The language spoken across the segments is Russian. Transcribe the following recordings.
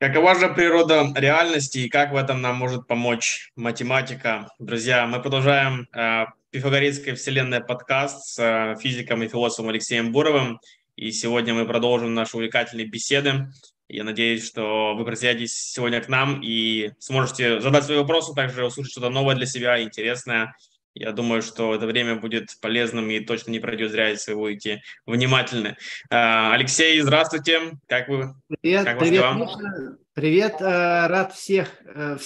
Какова же природа реальности и как в этом нам может помочь математика? Друзья, мы продолжаем э, Пифагорейская вселенная подкаст с э, физиком и философом Алексеем Буровым. И сегодня мы продолжим наши увлекательные беседы. Я надеюсь, что вы присоединитесь сегодня к нам и сможете задать свои вопросы, также услышать что-то новое для себя, интересное я думаю, что это время будет полезным и точно не пройдет зря, если вы будете внимательны. А, Алексей, здравствуйте. Как вы? Привет, как привет, Миша. Привет, э, рад всех, э,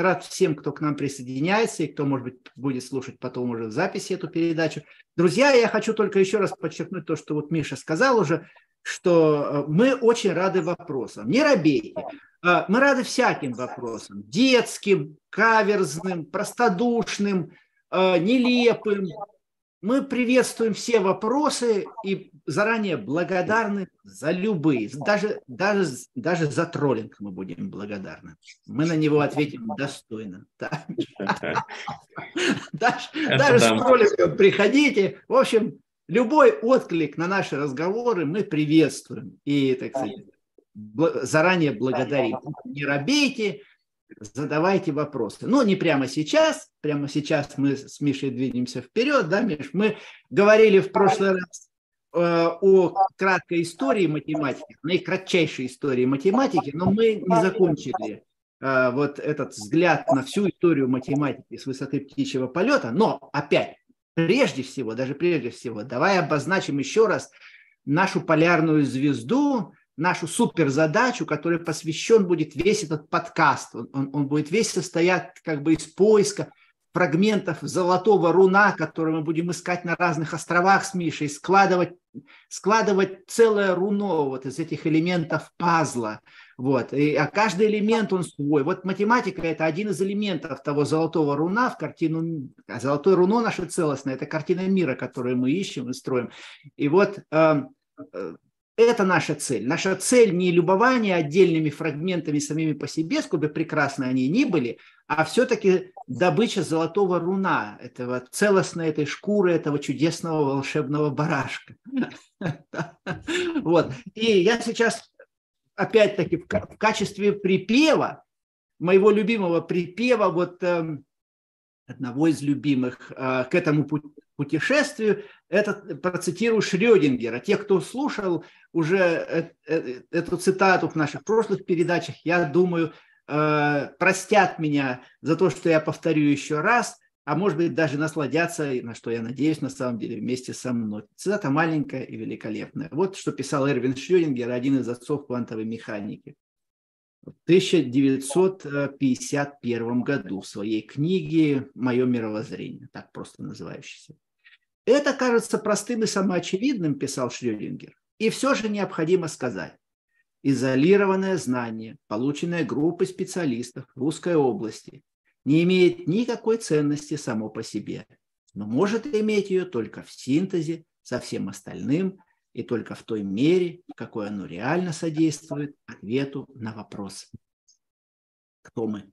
рад всем, кто к нам присоединяется и кто, может быть, будет слушать потом уже в записи эту передачу. Друзья, я хочу только еще раз подчеркнуть то, что вот Миша сказал уже, что э, мы очень рады вопросам. Не робейте. Мы рады всяким вопросам. Детским, каверзным, простодушным, нелепым. Мы приветствуем все вопросы и заранее благодарны за любые. Даже, даже, даже за троллинг мы будем благодарны. Мы на него ответим достойно. Даже с троллингом приходите. В общем, любой отклик на наши разговоры мы приветствуем. И, так сказать, заранее благодарим. Не робейте, задавайте вопросы. Но не прямо сейчас, прямо сейчас мы с Мишей двинемся вперед, да, Миш? Мы говорили в прошлый раз э, о краткой истории математики, наикратчайшей истории математики, но мы не закончили э, вот этот взгляд на всю историю математики с высоты птичьего полета. Но опять, прежде всего, даже прежде всего, давай обозначим еще раз нашу полярную звезду, нашу суперзадачу, которой посвящен будет весь этот подкаст. Он, он, он будет весь состоять как бы из поиска фрагментов золотого руна, которые мы будем искать на разных островах с Мишей, складывать, складывать целое руно вот из этих элементов пазла. Вот. И, а каждый элемент он свой. Вот математика – это один из элементов того золотого руна в картину. А золотое руно наше целостное – это картина мира, которую мы ищем и строим. И вот э, э это наша цель. Наша цель не любование отдельными фрагментами самими по себе, сколько бы прекрасны они ни были, а все-таки добыча золотого руна, этого целостной этой шкуры, этого чудесного волшебного барашка. Вот. И я сейчас, опять-таки, в качестве припева, моего любимого припева, вот эм, одного из любимых э, к этому путешествию, это процитирую Шрёдингера. Те, кто слушал уже э, э, эту цитату в наших прошлых передачах, я думаю, простят меня за то, что я повторю еще раз, а может быть даже насладятся, на что я надеюсь на самом деле, вместе со мной. Цитата маленькая и великолепная. Вот что писал Эрвин Шрёдингер, один из отцов квантовой механики в 1951 году в своей книге «Мое мировоззрение», так просто называющейся. Это кажется простым и самоочевидным, писал Шрёдингер, и все же необходимо сказать. Изолированное знание, полученное группой специалистов в узкой области, не имеет никакой ценности само по себе, но может иметь ее только в синтезе со всем остальным – и только в той мере, какой оно реально содействует ответу на вопрос. Кто мы?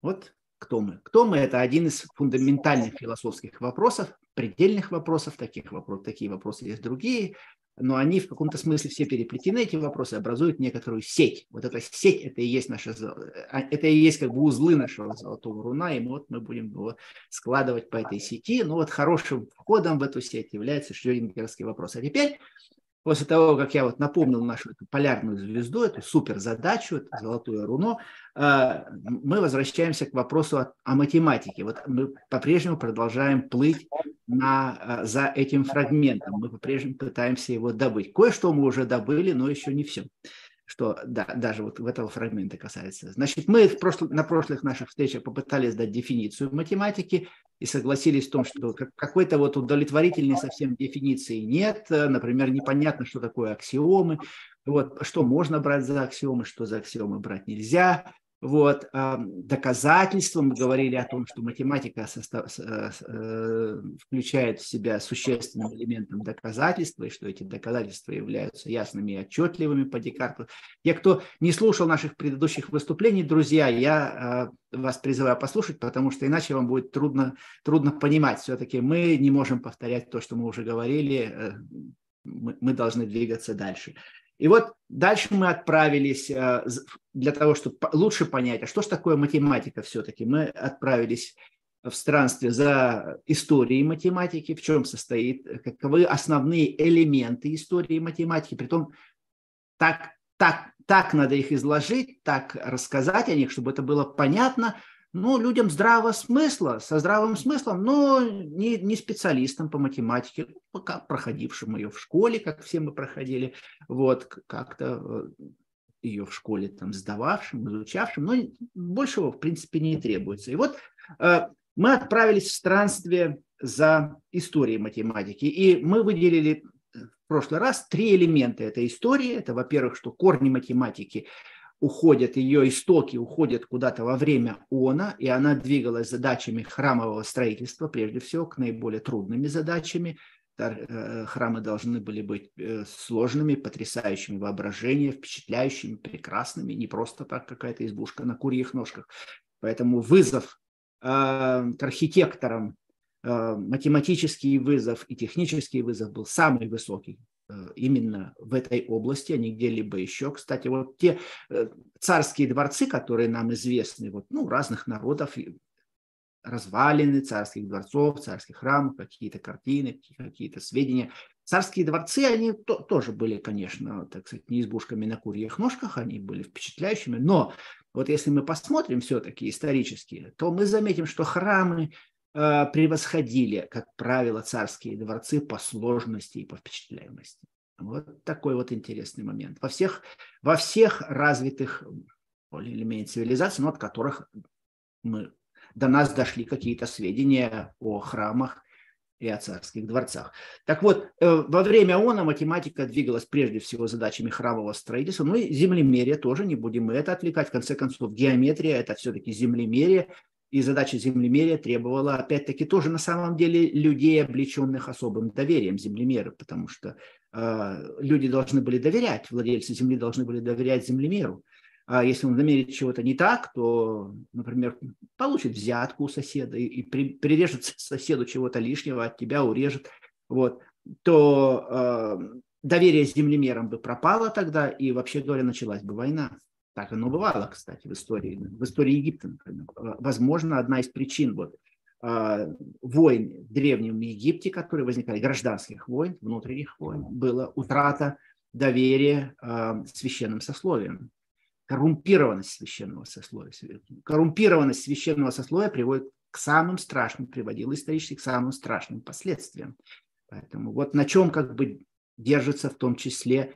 Вот кто мы. Кто мы – это один из фундаментальных философских вопросов, предельных вопросов, таких вопросов, такие вопросы есть другие, но они в каком-то смысле все переплетены, эти вопросы образуют некоторую сеть. Вот эта сеть, это и есть наша, а, это и есть как бы узлы нашего золотого руна, и вот мы будем его складывать по этой сети. Ну вот хорошим входом в эту сеть является шрёдингеровский вопрос. А теперь после того, как я вот напомнил нашу эту полярную звезду, эту суперзадачу, это золотое руно, а, мы возвращаемся к вопросу о, о математике. Вот мы по-прежнему продолжаем плыть на, а, за этим фрагментом, мы по-прежнему пытаемся его добыть. Кое-что мы уже добыли, но еще не все что да, даже вот в этого фрагмента касается. Значит, мы в прошлых, на прошлых наших встречах попытались дать дефиницию математики и согласились в том, что какой-то вот удовлетворительной совсем дефиниции нет. Например, непонятно, что такое аксиомы, вот, что можно брать за аксиомы, что за аксиомы брать нельзя. Вот, доказательства, мы говорили о том, что математика состав, э, включает в себя существенным элементом доказательства, и что эти доказательства являются ясными и отчетливыми по Декарту. Те, кто не слушал наших предыдущих выступлений, друзья, я а, вас призываю послушать, потому что иначе вам будет трудно, трудно понимать. Все-таки мы не можем повторять то, что мы уже говорили, э, мы должны двигаться дальше. И вот дальше мы отправились э, для того, чтобы лучше понять, а что же такое математика все-таки. Мы отправились в странстве за историей математики, в чем состоит, каковы основные элементы истории математики, притом так, так, так надо их изложить, так рассказать о них, чтобы это было понятно, ну, людям здравого смысла, со здравым смыслом, но не, не специалистам по математике, пока проходившим ее в школе, как все мы проходили, вот, как-то э, ее в школе там сдававшим, изучавшим, но большего, в принципе, не требуется. И вот э, мы отправились в странствие за историей математики, и мы выделили в прошлый раз три элемента этой истории. Это, во-первых, что корни математики уходят, ее истоки уходят куда-то во время она, и она двигалась задачами храмового строительства, прежде всего, к наиболее трудными задачами. Э, храмы должны были быть э, сложными, потрясающими воображение, впечатляющими, прекрасными, не просто так какая-то избушка на курьих ножках. Поэтому вызов э, к архитекторам, математический вызов и технический вызов был самый высокий Э, именно в этой области, а не где-либо еще. Кстати, вот те э, царские дворцы, которые нам известны, вот, ну, разных народов, развалины царских дворцов, царских храмов, какие-то картины, какие-то сведения. Царские дворцы, они то, тоже были, конечно, так сказать, не избушками на курьих ножках, они были впечатляющими, но вот если мы посмотрим все-таки исторически, то мы заметим, что храмы Э, превосходили, как правило, царские дворцы по сложности и по впечатляемости. Вот такой вот интересный момент. Во всех, во всех развитых более или менее цивилизациях, ну, от которых мы, до нас дошли какие-то сведения о храмах и о царских дворцах. Так вот, э, во время ОНА математика двигалась прежде всего задачами храмового строительства, ну и землемерие тоже, не будем мы это отвлекать. В конце концов, геометрия – это все-таки землемерие, и задача землемерия требовала, опять-таки, тоже на самом деле людей, облеченных особым доверием землемера, потому что э, люди должны были доверять, владельцы земли должны были доверять землемеру. А если он намерит чего-то не так, то, например, получит взятку у соседа и, и при, прирежет соседу чего-то лишнего, от тебя урежет, вот, то э, доверие землемерам бы пропало тогда, и, вообще говоря, началась бы война. Так оно бывало, кстати, в истории, в истории Египта, например. Возможно, одна из причин вот, а, войн в Древнем Египте, которые возникали, гражданских войн, внутренних войн, была утрата доверия а, священным сословиям, коррумпированность священного сословия. Коррумпированность священного сословия приводит к самым страшным, приводила исторически к самым страшным последствиям. Поэтому вот на чем как бы держится в том числе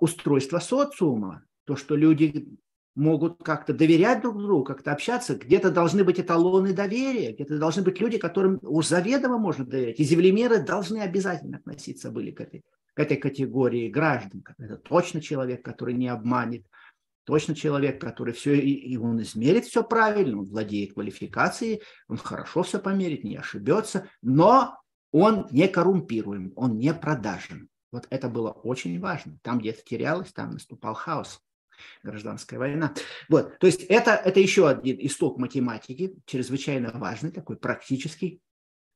устройство социума, то, что люди могут как-то доверять друг другу, как-то общаться, где-то должны быть эталоны доверия, где-то должны быть люди, которым уж заведомо можно доверять. И землемеры должны обязательно относиться были к этой, к этой категории граждан. Это точно человек, который не обманет, точно человек, который все, и он измерит все правильно, он владеет квалификацией, он хорошо все померит, не ошибется, но он не коррумпируем, он не продажен. Вот это было очень важно. Там, где это терялось, там наступал хаос гражданская война. Вот, то есть это, это еще один исток математики, чрезвычайно важный, такой практический,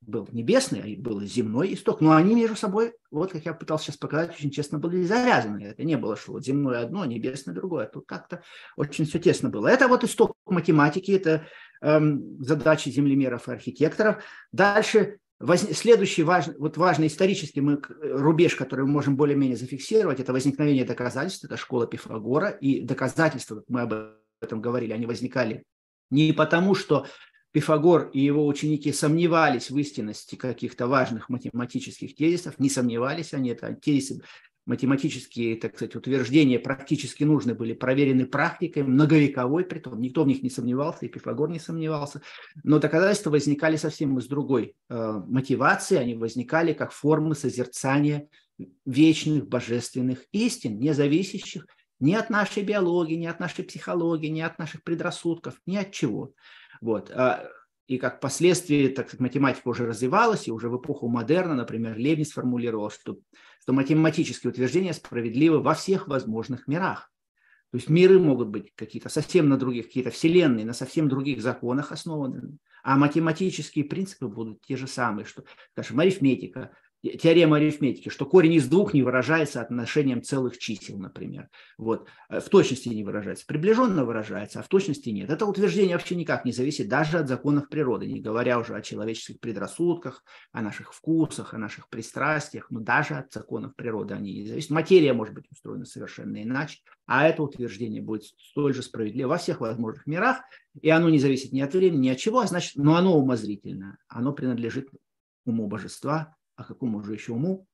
был небесный, а был земной исток, но они между собой, вот как я пытался сейчас показать, очень честно были завязаны. Это не было, что вот земное одно, небесное другое. Тут как-то очень все тесно было. Это вот исток математики, это эм, задачи землемеров и архитекторов. Дальше Воз... Следующий важный, вот важный исторический мы, рубеж, который мы можем более-менее зафиксировать, это возникновение доказательств, это школа Пифагора. И доказательства, как мы об этом говорили, они возникали не потому, что Пифагор и его ученики сомневались в истинности каких-то важных математических тезисов, не сомневались они, это тезисы математические, так сказать, утверждения практически нужны были, проверены практикой, многовековой, притом никто в них не сомневался, и Пифагор не сомневался, но доказательства возникали совсем из другой э, мотивации, они возникали как формы созерцания вечных божественных истин, не зависящих ни от нашей биологии, ни от нашей психологии, ни от наших предрассудков, ни от чего. Вот. А, и как последствие, так сказать, математика уже развивалась, и уже в эпоху модерна, например, Левин сформулировал, что что математические утверждения справедливы во всех возможных мирах. То есть миры могут быть какие-то совсем на других, какие-то вселенные, на совсем других законах основаны, а математические принципы будут те же самые, что, скажем, арифметика, теорема арифметики, что корень из двух не выражается отношением целых чисел, например. Вот. Э, в точности не выражается. Приближенно выражается, а в точности нет. Это утверждение вообще никак не зависит даже от законов природы, не говоря уже о человеческих предрассудках, о наших вкусах, о наших пристрастиях, но даже от законов природы они не зависят. Материя может быть устроена совершенно иначе, а это утверждение будет столь же справедливо во всех возможных мирах, и оно не зависит ни от времени, ни от чего, а значит, но оно умозрительно, оно принадлежит уму божества, а какому же еще уму,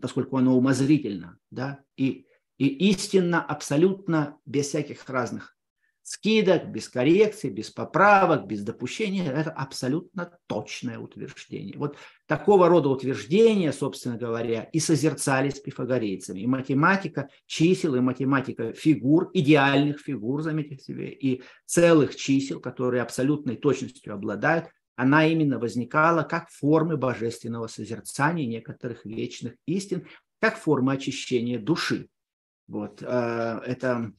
поскольку оно умозрительно, да, и, и истинно, абсолютно, без всяких разных скидок, без коррекций, без поправок, без допущения, это абсолютно точное утверждение. Вот такого рода утверждения, собственно говоря, и созерцались пифагорейцами. И математика чисел, и математика фигур, идеальных фигур, заметьте себе, и целых чисел, которые абсолютной точностью обладают, она именно возникала как формы божественного созерцания некоторых вечных истин, как форма очищения души. Вот, э, это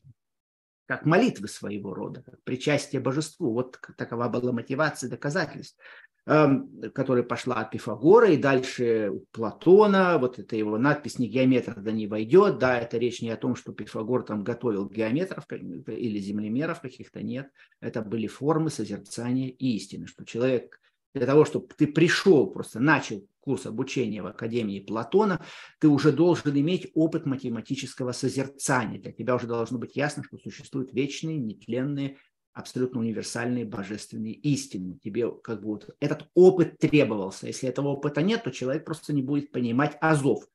как молитвы своего рода, как причастие божеству. Вот такова была мотивация доказательств. Эм, которая пошла от Пифагора и дальше Платона, вот это его надпись «Не геометр да не войдет», да, это речь не о том, что Пифагор там готовил геометров или землемеров каких-то, нет, это были формы созерцания истины, что человек для того, чтобы ты пришел, просто начал курс обучения в Академии Платона, ты уже должен иметь опыт математического созерцания. Для тебя уже должно быть ясно, что существуют вечные, нетленные абсолютно универсальные божественные истины. Тебе как бы вот этот опыт требовался. Если этого опыта нет, то человек просто не будет понимать азов.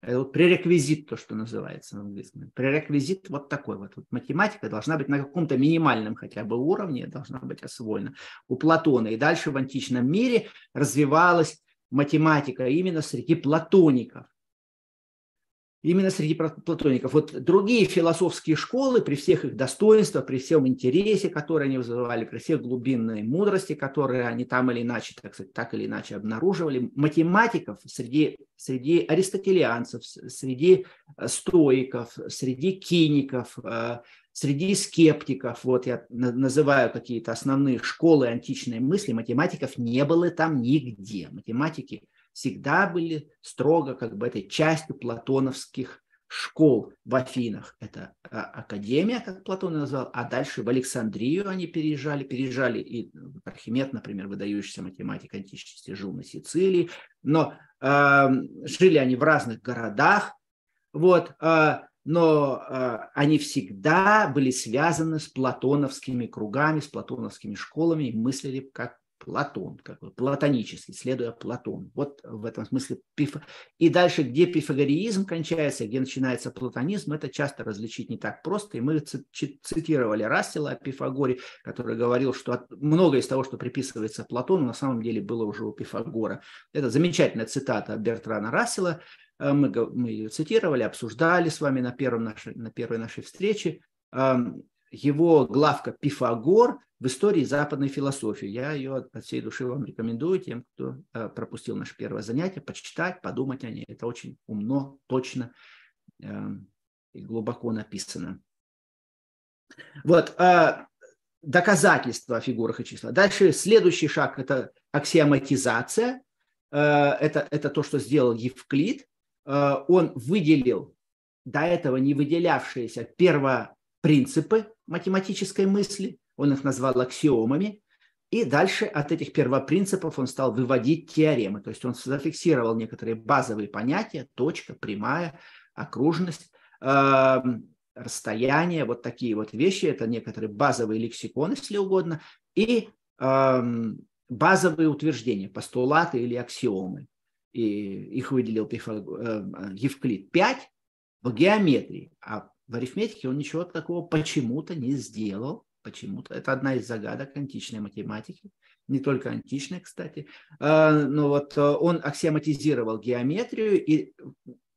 Это вот пререквизит, то, что называется на английском. Пререквизит вот такой вот. вот. Математика должна быть на каком-то минимальном хотя бы уровне, должна быть освоена у Платона. И дальше в античном мире развивалась математика именно среди платоников именно среди платоников. Вот другие философские школы, при всех их достоинствах, при всем интересе, который они вызывали, при всех глубинной мудрости, которые они там или иначе, так сказать, так или иначе обнаруживали, математиков среди, среди аристотелианцев, среди э, стоиков, среди киников, э, среди скептиков, вот я называю какие-то основные школы античной мысли, математиков не было там нигде. Математики – всегда были строго как бы этой частью платоновских школ в Афинах. Это а, академия, как Платон назвал, а дальше в Александрию они переезжали, переезжали и Архимед, например, выдающийся математик античности, жил на Сицилии, но э, жили они в разных городах, вот, э, но э, они всегда были связаны с платоновскими кругами, с платоновскими школами и мыслили как Платон, как бы платонический, следуя Платону. Вот в этом смысле. Пиф... И дальше, где пифагореизм кончается, где начинается платонизм, это часто различить не так просто. И мы цитировали Рассела о Пифагоре, который говорил, что многое из того, что приписывается Платону, на самом деле было уже у Пифагора. Это замечательная цитата Бертрана Рассела. Э, мы, мы ее цитировали, обсуждали с вами на, первом нашей, на первой нашей встрече его главка «Пифагор» в истории западной философии. Я ее от всей души вам рекомендую тем, кто э, пропустил наше первое занятие, почитать, подумать о ней. Это очень умно, точно эм, и глубоко написано. Вот, э, доказательства о фигурах и числах. Дальше следующий шаг – это аксиоматизация. Э, это, это то, что сделал Евклид. Он выделил до этого не выделявшиеся перво принципы математической мысли, он их назвал аксиомами, и дальше от этих первопринципов он стал выводить теоремы. То есть он зафиксировал некоторые базовые понятия, точка, прямая, окружность, э, расстояние, вот такие вот вещи. Это некоторые базовые лексиконы, если угодно, и э, базовые утверждения, постулаты или аксиомы. И их выделил Пифаг... э, Евклид 5 в геометрии, а в арифметике он ничего такого почему-то не сделал. Почему-то. Это одна из загадок античной математики. Не только античной, кстати. А, но вот э, он аксиоматизировал геометрию, и,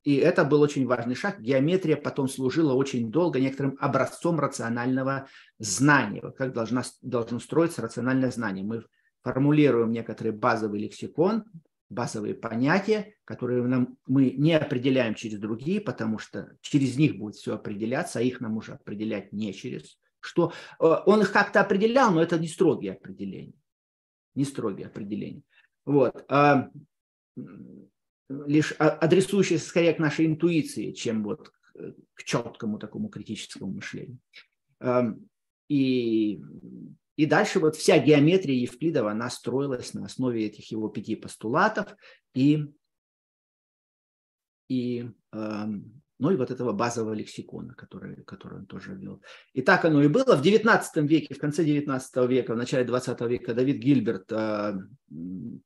и это был очень важный шаг. Геометрия потом служила очень долго некоторым образцом рационального знания. Как должна, должно строиться рациональное знание. Мы формулируем некоторый базовый лексикон, базовые понятия, которые нам, мы не определяем через другие, потому что через них будет все определяться, а их нам уже определять не через что. Э, он их как-то определял, но это не строгие определения. Не строгие определения. Вот. А, лишь адресующаяся скорее к нашей интуиции, чем вот к четкому такому критическому мышлению. Эм, и, и дальше вот вся геометрия Евклидова, она строилась на основе этих его пяти постулатов и, и эм, ну и вот этого базового лексикона, который, который он тоже ввел. И так оно и было. В XIX веке, в конце XIX века, в начале XX века Давид Гильберт э,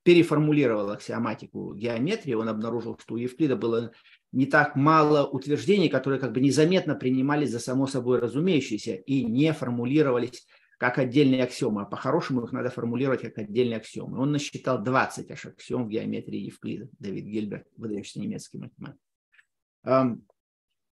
переформулировал аксиоматику геометрии. Он обнаружил, что у Евклида было не так мало утверждений, которые как бы незаметно принимались за само собой разумеющиеся и не формулировались как отдельные аксиомы, а по-хорошему их надо формулировать как отдельные аксиомы. Он насчитал 20 аж аксиом в геометрии Евклида, Давид Гильберт, выдающийся немецкий математик.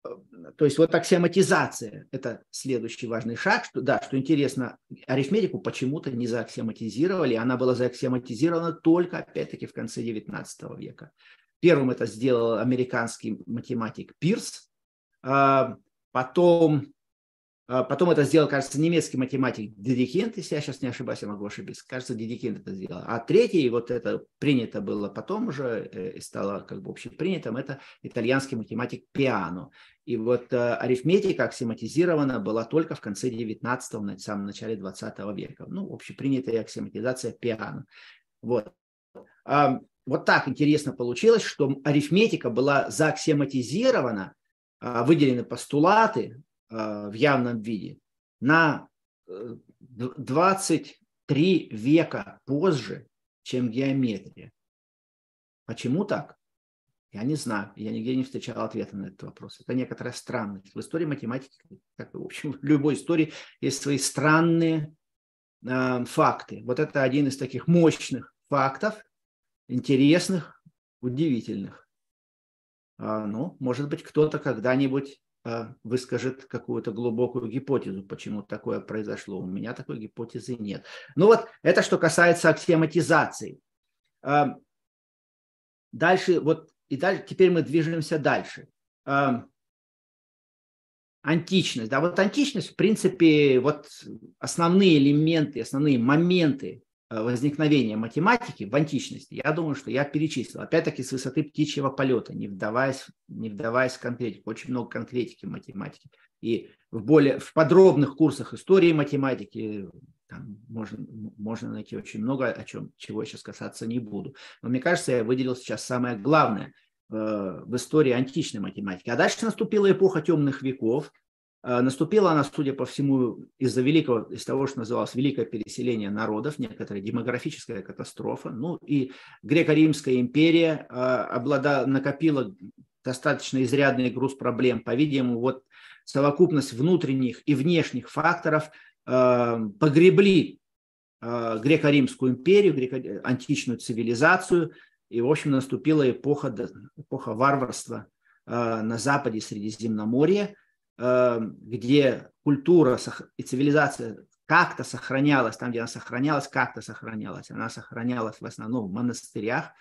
То есть вот аксиоматизация – это следующий важный шаг. Что, да, что интересно, арифметику почему-то не зааксиоматизировали. Она была зааксиоматизирована только, опять-таки, в конце XIX века. Первым это сделал американский математик Пирс. А, потом потом это сделал, кажется, немецкий математик Дедикент, если я сейчас не ошибаюсь, я могу ошибиться. Кажется, Дедикент это сделал. А третий, вот это принято было потом уже э, и стало как бы общепринятым, это итальянский математик Пиано. И вот э, арифметика аксиоматизирована была только в конце 19-го, на самом начале 20 века. Ну, общепринятая аксиоматизация Пиано. Вот. Вот так интересно получилось, что арифметика была зааксиоматизирована, а, выделены постулаты, в явном виде на 23 э, века позже, чем геометрия. Почему так? Я не знаю, я нигде не встречал ответа на этот вопрос. Это некоторая странность. В истории математики, как в общем, в любой истории есть свои странные э, факты. Вот это один из таких мощных фактов, интересных, удивительных. А, ну, может быть, кто-то когда-нибудь выскажет какую-то глубокую гипотезу, почему такое произошло. У меня такой гипотезы нет. Ну вот это что касается аксиоматизации. А, дальше, вот и дальше, теперь мы движемся дальше. А, античность. Да, вот античность, в принципе, вот основные элементы, основные моменты возникновения математики в античности, я думаю, что я перечислил. Опять-таки с высоты птичьего полета, не вдаваясь, не вдаваясь в конкретику. Очень много конкретики в математике. И в, более, в подробных курсах истории математики там можно, можно найти очень много, о чем, чего сейчас касаться не буду. Но мне кажется, я выделил сейчас самое главное э, в истории античной математики. А дальше наступила эпоха темных веков, Э, наступила она, судя по всему, из-за великого, из того, что называлось великое переселение народов, некоторая демографическая катастрофа. Ну и греко-римская империя э, облада, накопила достаточно изрядный груз проблем. По-видимому, вот совокупность внутренних и внешних факторов э, погребли греко-римскую империю, греко- античную цивилизацию, и, в общем, наступила эпоха, эпоха варварства на западе Средиземноморья – где культура и цивилизация как-то сохранялась, там, где она сохранялась, как-то сохранялась. Она сохранялась в основном в монастырях,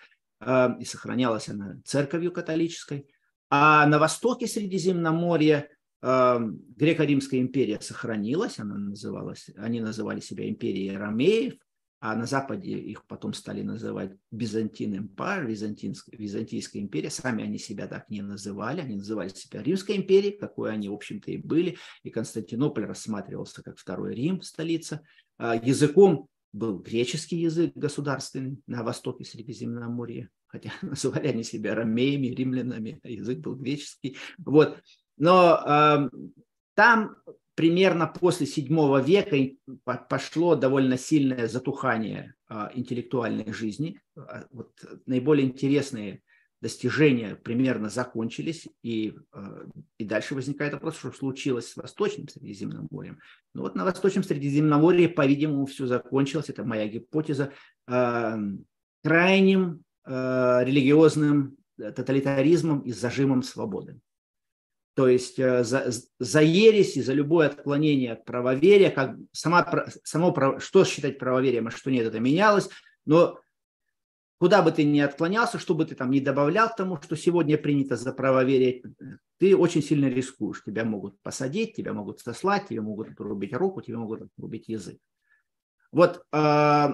эм, и сохранялась она церковью католической. А на востоке Средиземноморья эм, Греко-Римская империя сохранилась, она называлась, они называли себя империей ромеев, а на Западе их потом стали называть Byzantine Empire, Византийская, империя. Сами они себя так не называли, они называли себя Римской империей, какой они, в общем-то, и были. И Константинополь рассматривался как второй Рим, столица. А языком был греческий язык государственный на востоке Средиземноморья, хотя называли они себя ромеями, римлянами, а язык был греческий. Вот. Но э, там примерно после VII века пошло довольно сильное затухание а, интеллектуальной жизни. А, вот наиболее интересные достижения примерно закончились, и, а, и дальше возникает вопрос, что случилось с Восточным Средиземноморьем. Ну вот на Восточном Средиземноморье, по-видимому, все закончилось, это моя гипотеза, крайним религиозным э, тоталитаризмом и зажимом свободы. То есть э, за, за ересь и за любое отклонение от правоверия, как сама, само, что считать правоверием, а что нет, это менялось. Но куда бы ты ни отклонялся, что бы ты там ни добавлял тому, что сегодня принято за правоверие, ты очень сильно рискуешь. Тебя могут посадить, тебя могут сослать, тебе могут отрубить руку, тебе могут отрубить язык. Вот э,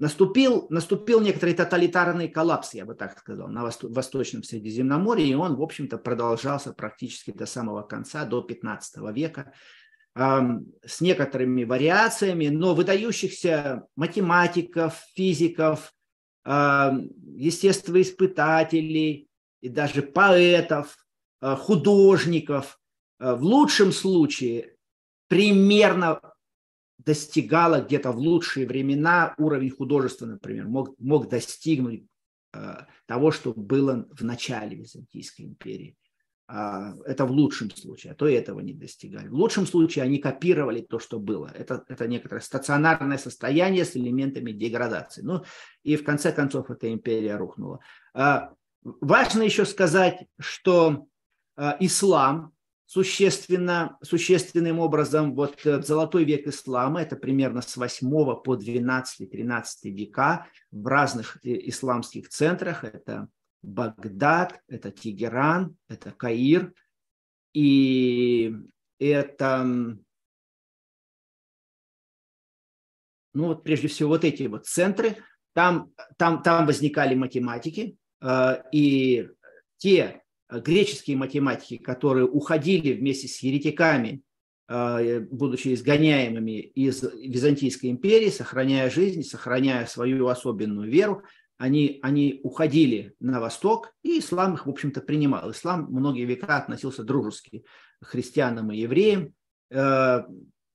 наступил, наступил некоторый тоталитарный коллапс, я бы так сказал, на Восточном Средиземноморье, и он, в общем-то, продолжался практически до самого конца, до 15 века, с некоторыми вариациями, но выдающихся математиков, физиков, естествоиспытателей и даже поэтов, а, художников а, в лучшем случае примерно достигала где-то в лучшие времена уровень художества, например, мог, мог достигнуть э, того, что было в начале Византийской империи. Э, это в лучшем случае, а то и этого не достигали. В лучшем случае они копировали то, что было. Это, это некоторое стационарное состояние с элементами деградации. Ну и в конце концов эта империя рухнула. Э, важно еще сказать, что э, ислам существенно, существенным образом вот э, золотой век ислама, это примерно с 8 по 12-13 века в разных э, исламских центрах, это Багдад, это Тегеран, это Каир, и это, ну вот прежде всего вот эти вот центры, там, там, там возникали математики, э, и те греческие математики, которые уходили вместе с еретиками, э, будучи изгоняемыми из Византийской империи, сохраняя жизнь, сохраняя свою особенную веру, они, они уходили на восток, и ислам их, в общем-то, принимал. Ислам многие века относился дружески к христианам и евреям, э,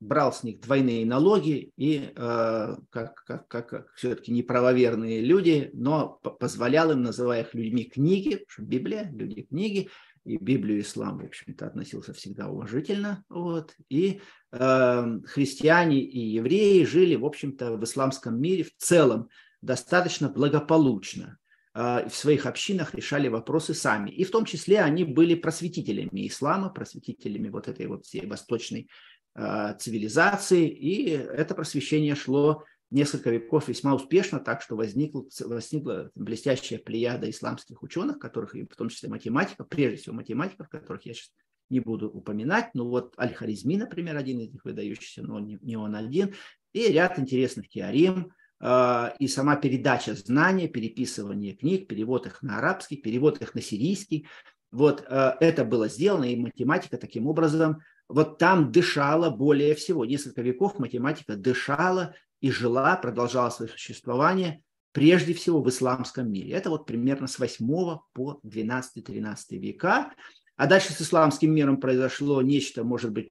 брал с них двойные налоги и э, как, как, как, как все-таки неправоверные люди, но позволял им, называя их людьми книги, что Библия, люди книги, и Библию ислам, в общем-то, относился всегда уважительно. Вот. И э, христиане и евреи жили, в общем-то, в исламском мире в целом достаточно благополучно э, в своих общинах решали вопросы сами. И в том числе они были просветителями ислама, просветителями вот этой вот всей восточной цивилизации, и это просвещение шло несколько веков весьма успешно, так что возникла, возникла блестящая плеяда исламских ученых, которых, в том числе математиков, прежде всего математиков, которых я сейчас не буду упоминать, ну вот Аль-Харизми, например, один из них выдающийся, но не, не он один, и ряд интересных теорем, э, и сама передача знаний, переписывание книг, перевод их на арабский, перевод их на сирийский. Вот э, это было сделано, и математика таким образом вот там дышала более всего. Несколько веков математика дышала и жила, продолжала свое существование прежде всего в исламском мире. Это вот примерно с 8 по 12-13 века. А дальше с исламским миром произошло нечто, может быть,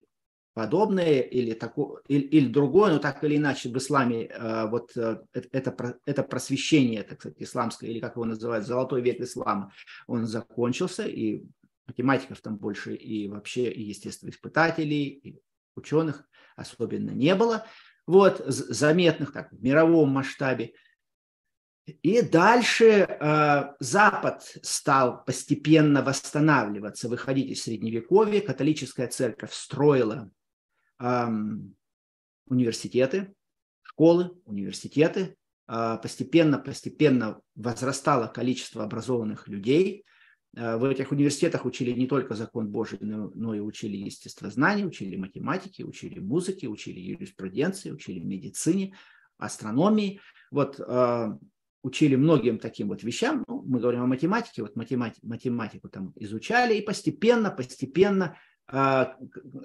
подобное или, такое, или, или другое, но так или иначе в исламе э, вот э, это, это просвещение, так сказать, исламское, или как его называют, золотой век ислама, он закончился, и математиков там больше и вообще и естествоиспытателей, и ученых особенно не было, вот, заметных так, в мировом масштабе. И дальше э, Запад стал постепенно восстанавливаться, выходить из Средневековья. Католическая церковь строила э, университеты, школы, университеты. Э, постепенно, постепенно возрастало количество образованных людей. Э, в этих университетах учили не только закон Божий, но, но и учили естествознание, учили математики, учили музыки, учили юриспруденции, учили медицине, астрономии. Вот э, учили многим таким вот вещам. Ну, мы говорим о математике, вот математику, математику там изучали, и постепенно, постепенно э,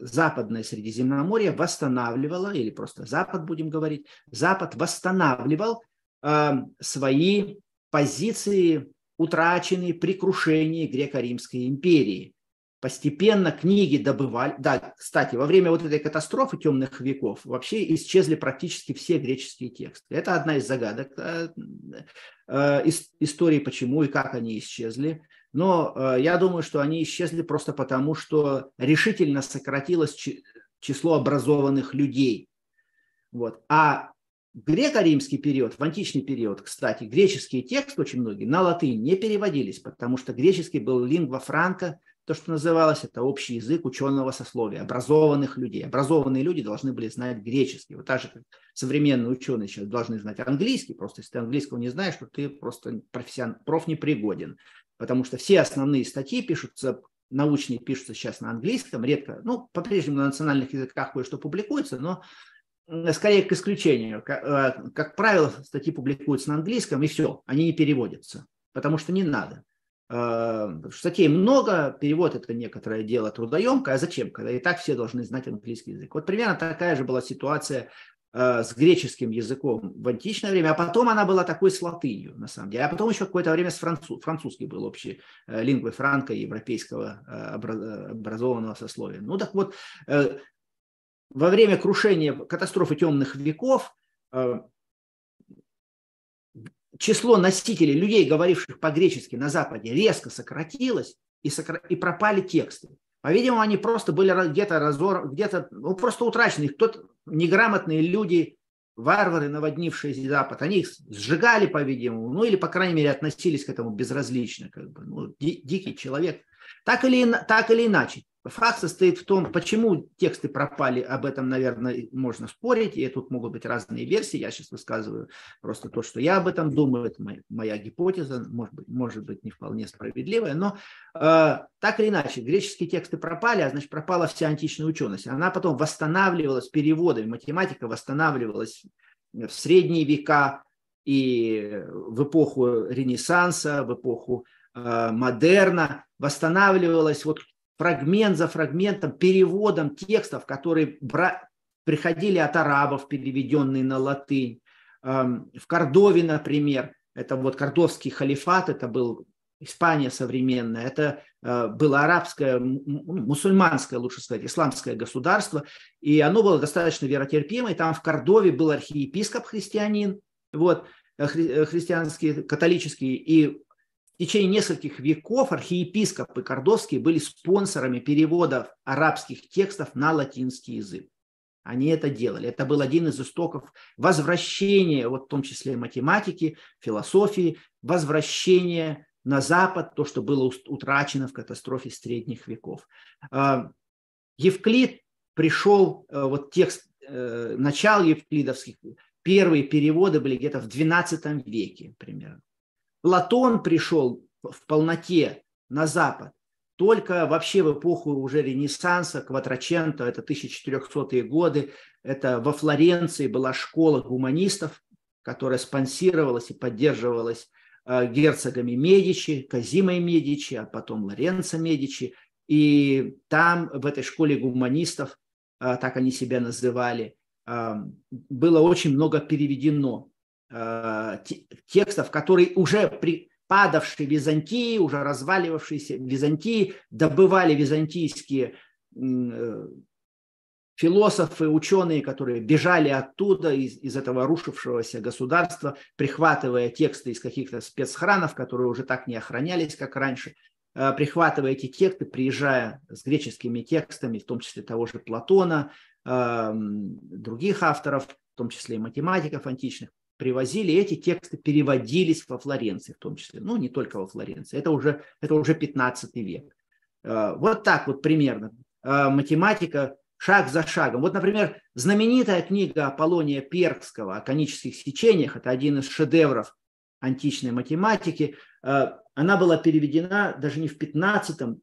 Западное Средиземноморье восстанавливало, или просто Запад будем говорить, Запад восстанавливал э, свои позиции утраченные при крушении греко-римской империи. Постепенно книги добывали. Да, кстати, во время вот этой катастрофы темных веков вообще исчезли практически все греческие тексты. Это одна из загадок э, э, истории, почему и как они исчезли. Но э, я думаю, что они исчезли просто потому, что решительно сократилось число образованных людей. Вот. А греко-римский период, в античный период, кстати, греческие тексты очень многие на латынь не переводились, потому что греческий был лингва франка, то, что называлось, это общий язык ученого сословия, образованных людей. Образованные люди должны были знать греческий. Вот так же, как современные ученые сейчас должны знать английский. Просто если ты английского не знаешь, то ты просто профессион... проф непригоден. Потому что все основные статьи пишутся, научные пишутся сейчас на английском, редко, ну, по-прежнему на национальных языках кое-что публикуется, но скорее к исключению. Как, э, как правило, статьи публикуются на английском, и все, они не переводятся, потому что не надо. Э, статей много, перевод это некоторое дело трудоемкое, а зачем, когда и так все должны знать английский язык. Вот примерно такая же была ситуация э, с греческим языком в античное время, а потом она была такой с латынью, на самом деле. А потом еще какое-то время с француз, французский был общий лингвой франко европейского образованного сословия. Ну так вот, во время крушения катастрофы темных веков э, число носителей, людей, говоривших по-гречески на Западе, резко сократилось, и, сокра... и пропали тексты. По-видимому, они просто были где-то разор, где-то ну, просто утрачены. Кто-то неграмотные люди, варвары, наводнившие Запад, они их сжигали, по-видимому, ну или, по крайней мере, относились к этому безразлично, как бы, ну, ди- дикий человек. Так или, так или иначе, Факт состоит в том, почему тексты пропали, об этом, наверное, можно спорить, и тут могут быть разные версии. Я сейчас высказываю просто то, что я об этом думаю, это моя, гипотеза, может быть, может быть, не вполне справедливая, но э, так или иначе, греческие тексты пропали, а значит, пропала вся античная ученость. Она потом восстанавливалась переводами, математика восстанавливалась в средние века и в эпоху Ренессанса, в эпоху э, модерна, восстанавливалась вот фрагмент за фрагментом, переводом текстов, которые бра... приходили от арабов, переведенные на латынь. Эм, в Кордове, например, это вот Кордовский халифат, это был Испания современная, это э, было арабское, мусульманское, лучше сказать, исламское государство, и оно было достаточно веротерпимое. Там в Кордове был архиепископ христианин, вот, э, хри- э, христианский, католический, и в течение нескольких веков архиепископы кордовские были спонсорами переводов арабских текстов на латинский язык. Они это делали. Это был один из истоков возвращения, вот в том числе математики, философии, возвращения на Запад, то, что было утрачено в катастрофе средних веков. А, Евклид пришел, э, вот текст, э, начал евклидовских, первые переводы были где-то в XII веке примерно. Платон пришел в полноте на Запад только вообще в эпоху уже Ренессанса, Кватраченто, это 1400-е годы, это во Флоренции была школа гуманистов, которая спонсировалась и поддерживалась э, герцогами Медичи, Казимой Медичи, а потом Лоренцо Медичи. И там, в этой школе гуманистов, э, так они себя называли, э, было очень много переведено текстов, которые уже при падавшей Византии, уже разваливавшейся Византии, добывали византийские э, философы, ученые, которые бежали оттуда, из, из этого рушившегося государства, прихватывая тексты из каких-то спецхранов, которые уже так не охранялись, как раньше, э, прихватывая эти тексты, приезжая с греческими текстами, в том числе того же Платона, других авторов, в том числе и математиков античных, привозили, эти тексты переводились во Флоренции в том числе. Ну, не только во Флоренции, это уже, это уже 15 век. Э, вот так вот примерно. Э, математика шаг за шагом. Вот, например, знаменитая книга Аполлония Перкского о конических сечениях, это один из шедевров античной математики, э, она была переведена даже не в 15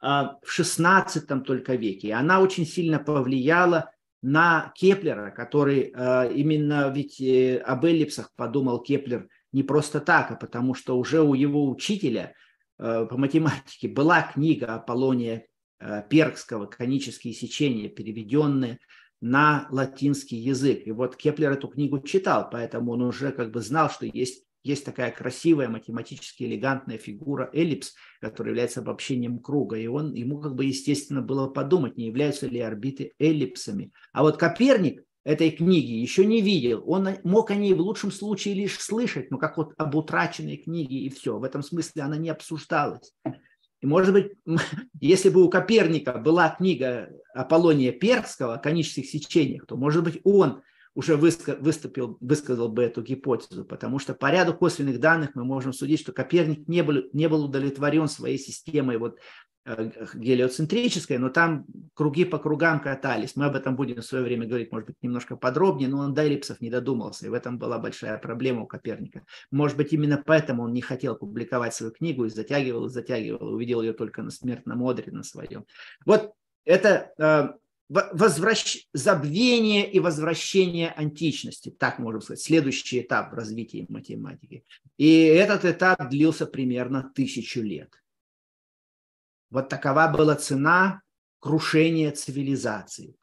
а в 16 только веке. И она очень сильно повлияла на Кеплера, который э, именно ведь э, об эллипсах подумал Кеплер не просто так, а потому что уже у его учителя э, по математике была книга Аполлония Пергского «Конические сечения», переведенная на латинский язык. И вот Кеплер эту книгу читал, поэтому он уже как бы знал, что есть есть такая красивая математически элегантная фигура эллипс, которая является обобщением круга. И он, ему как бы естественно было подумать, не являются ли орбиты эллипсами. А вот Коперник этой книги еще не видел. Он мог о ней в лучшем случае лишь слышать, но как вот об утраченной книге и все. В этом смысле она не обсуждалась. И, может быть, если бы у Коперника была книга Аполлония Перского о конических сечениях, то, может быть, он уже выступил, высказал бы эту гипотезу, потому что по ряду косвенных данных мы можем судить, что Коперник не был, не был удовлетворен своей системой вот, э, гелиоцентрической, но там круги по кругам катались. Мы об этом будем в свое время говорить, может быть, немножко подробнее, но он до эллипсов не додумался, и в этом была большая проблема у Коперника. Может быть, именно поэтому он не хотел публиковать свою книгу и затягивал, и затягивал, увидел ее только на смертном одре на своем. Вот это э, возвращ... забвение и возвращение античности, так можно сказать, следующий этап в развитии математики. И этот этап длился примерно тысячу лет. Вот такова была цена крушения цивилизации.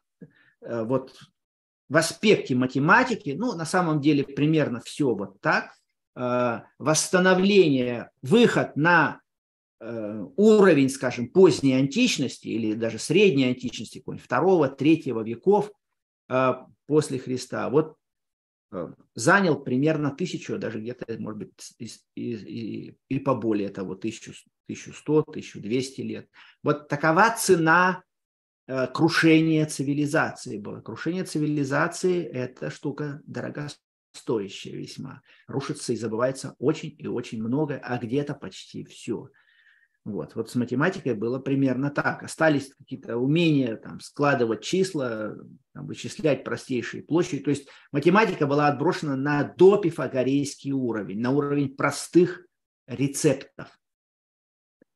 Э, вот в аспекте математики, ну, на самом деле примерно все вот так. Э, восстановление, выход на уровень, скажем, поздней античности или даже средней античности, второго, третьего веков э, после Христа, вот э, занял примерно тысячу, даже где-то, может быть, и, и, и поболее того, 1100, 1200 лет. Вот такова цена крушения цивилизации была. Крушение цивилизации – это штука дорогостоящая весьма. Рушится и забывается очень и очень много, а где-то почти все – вот, вот с математикой было примерно так. Остались какие-то умения там, складывать числа, там, вычислять простейшие площади. То есть математика была отброшена на допифагорейский уровень, на уровень простых рецептов.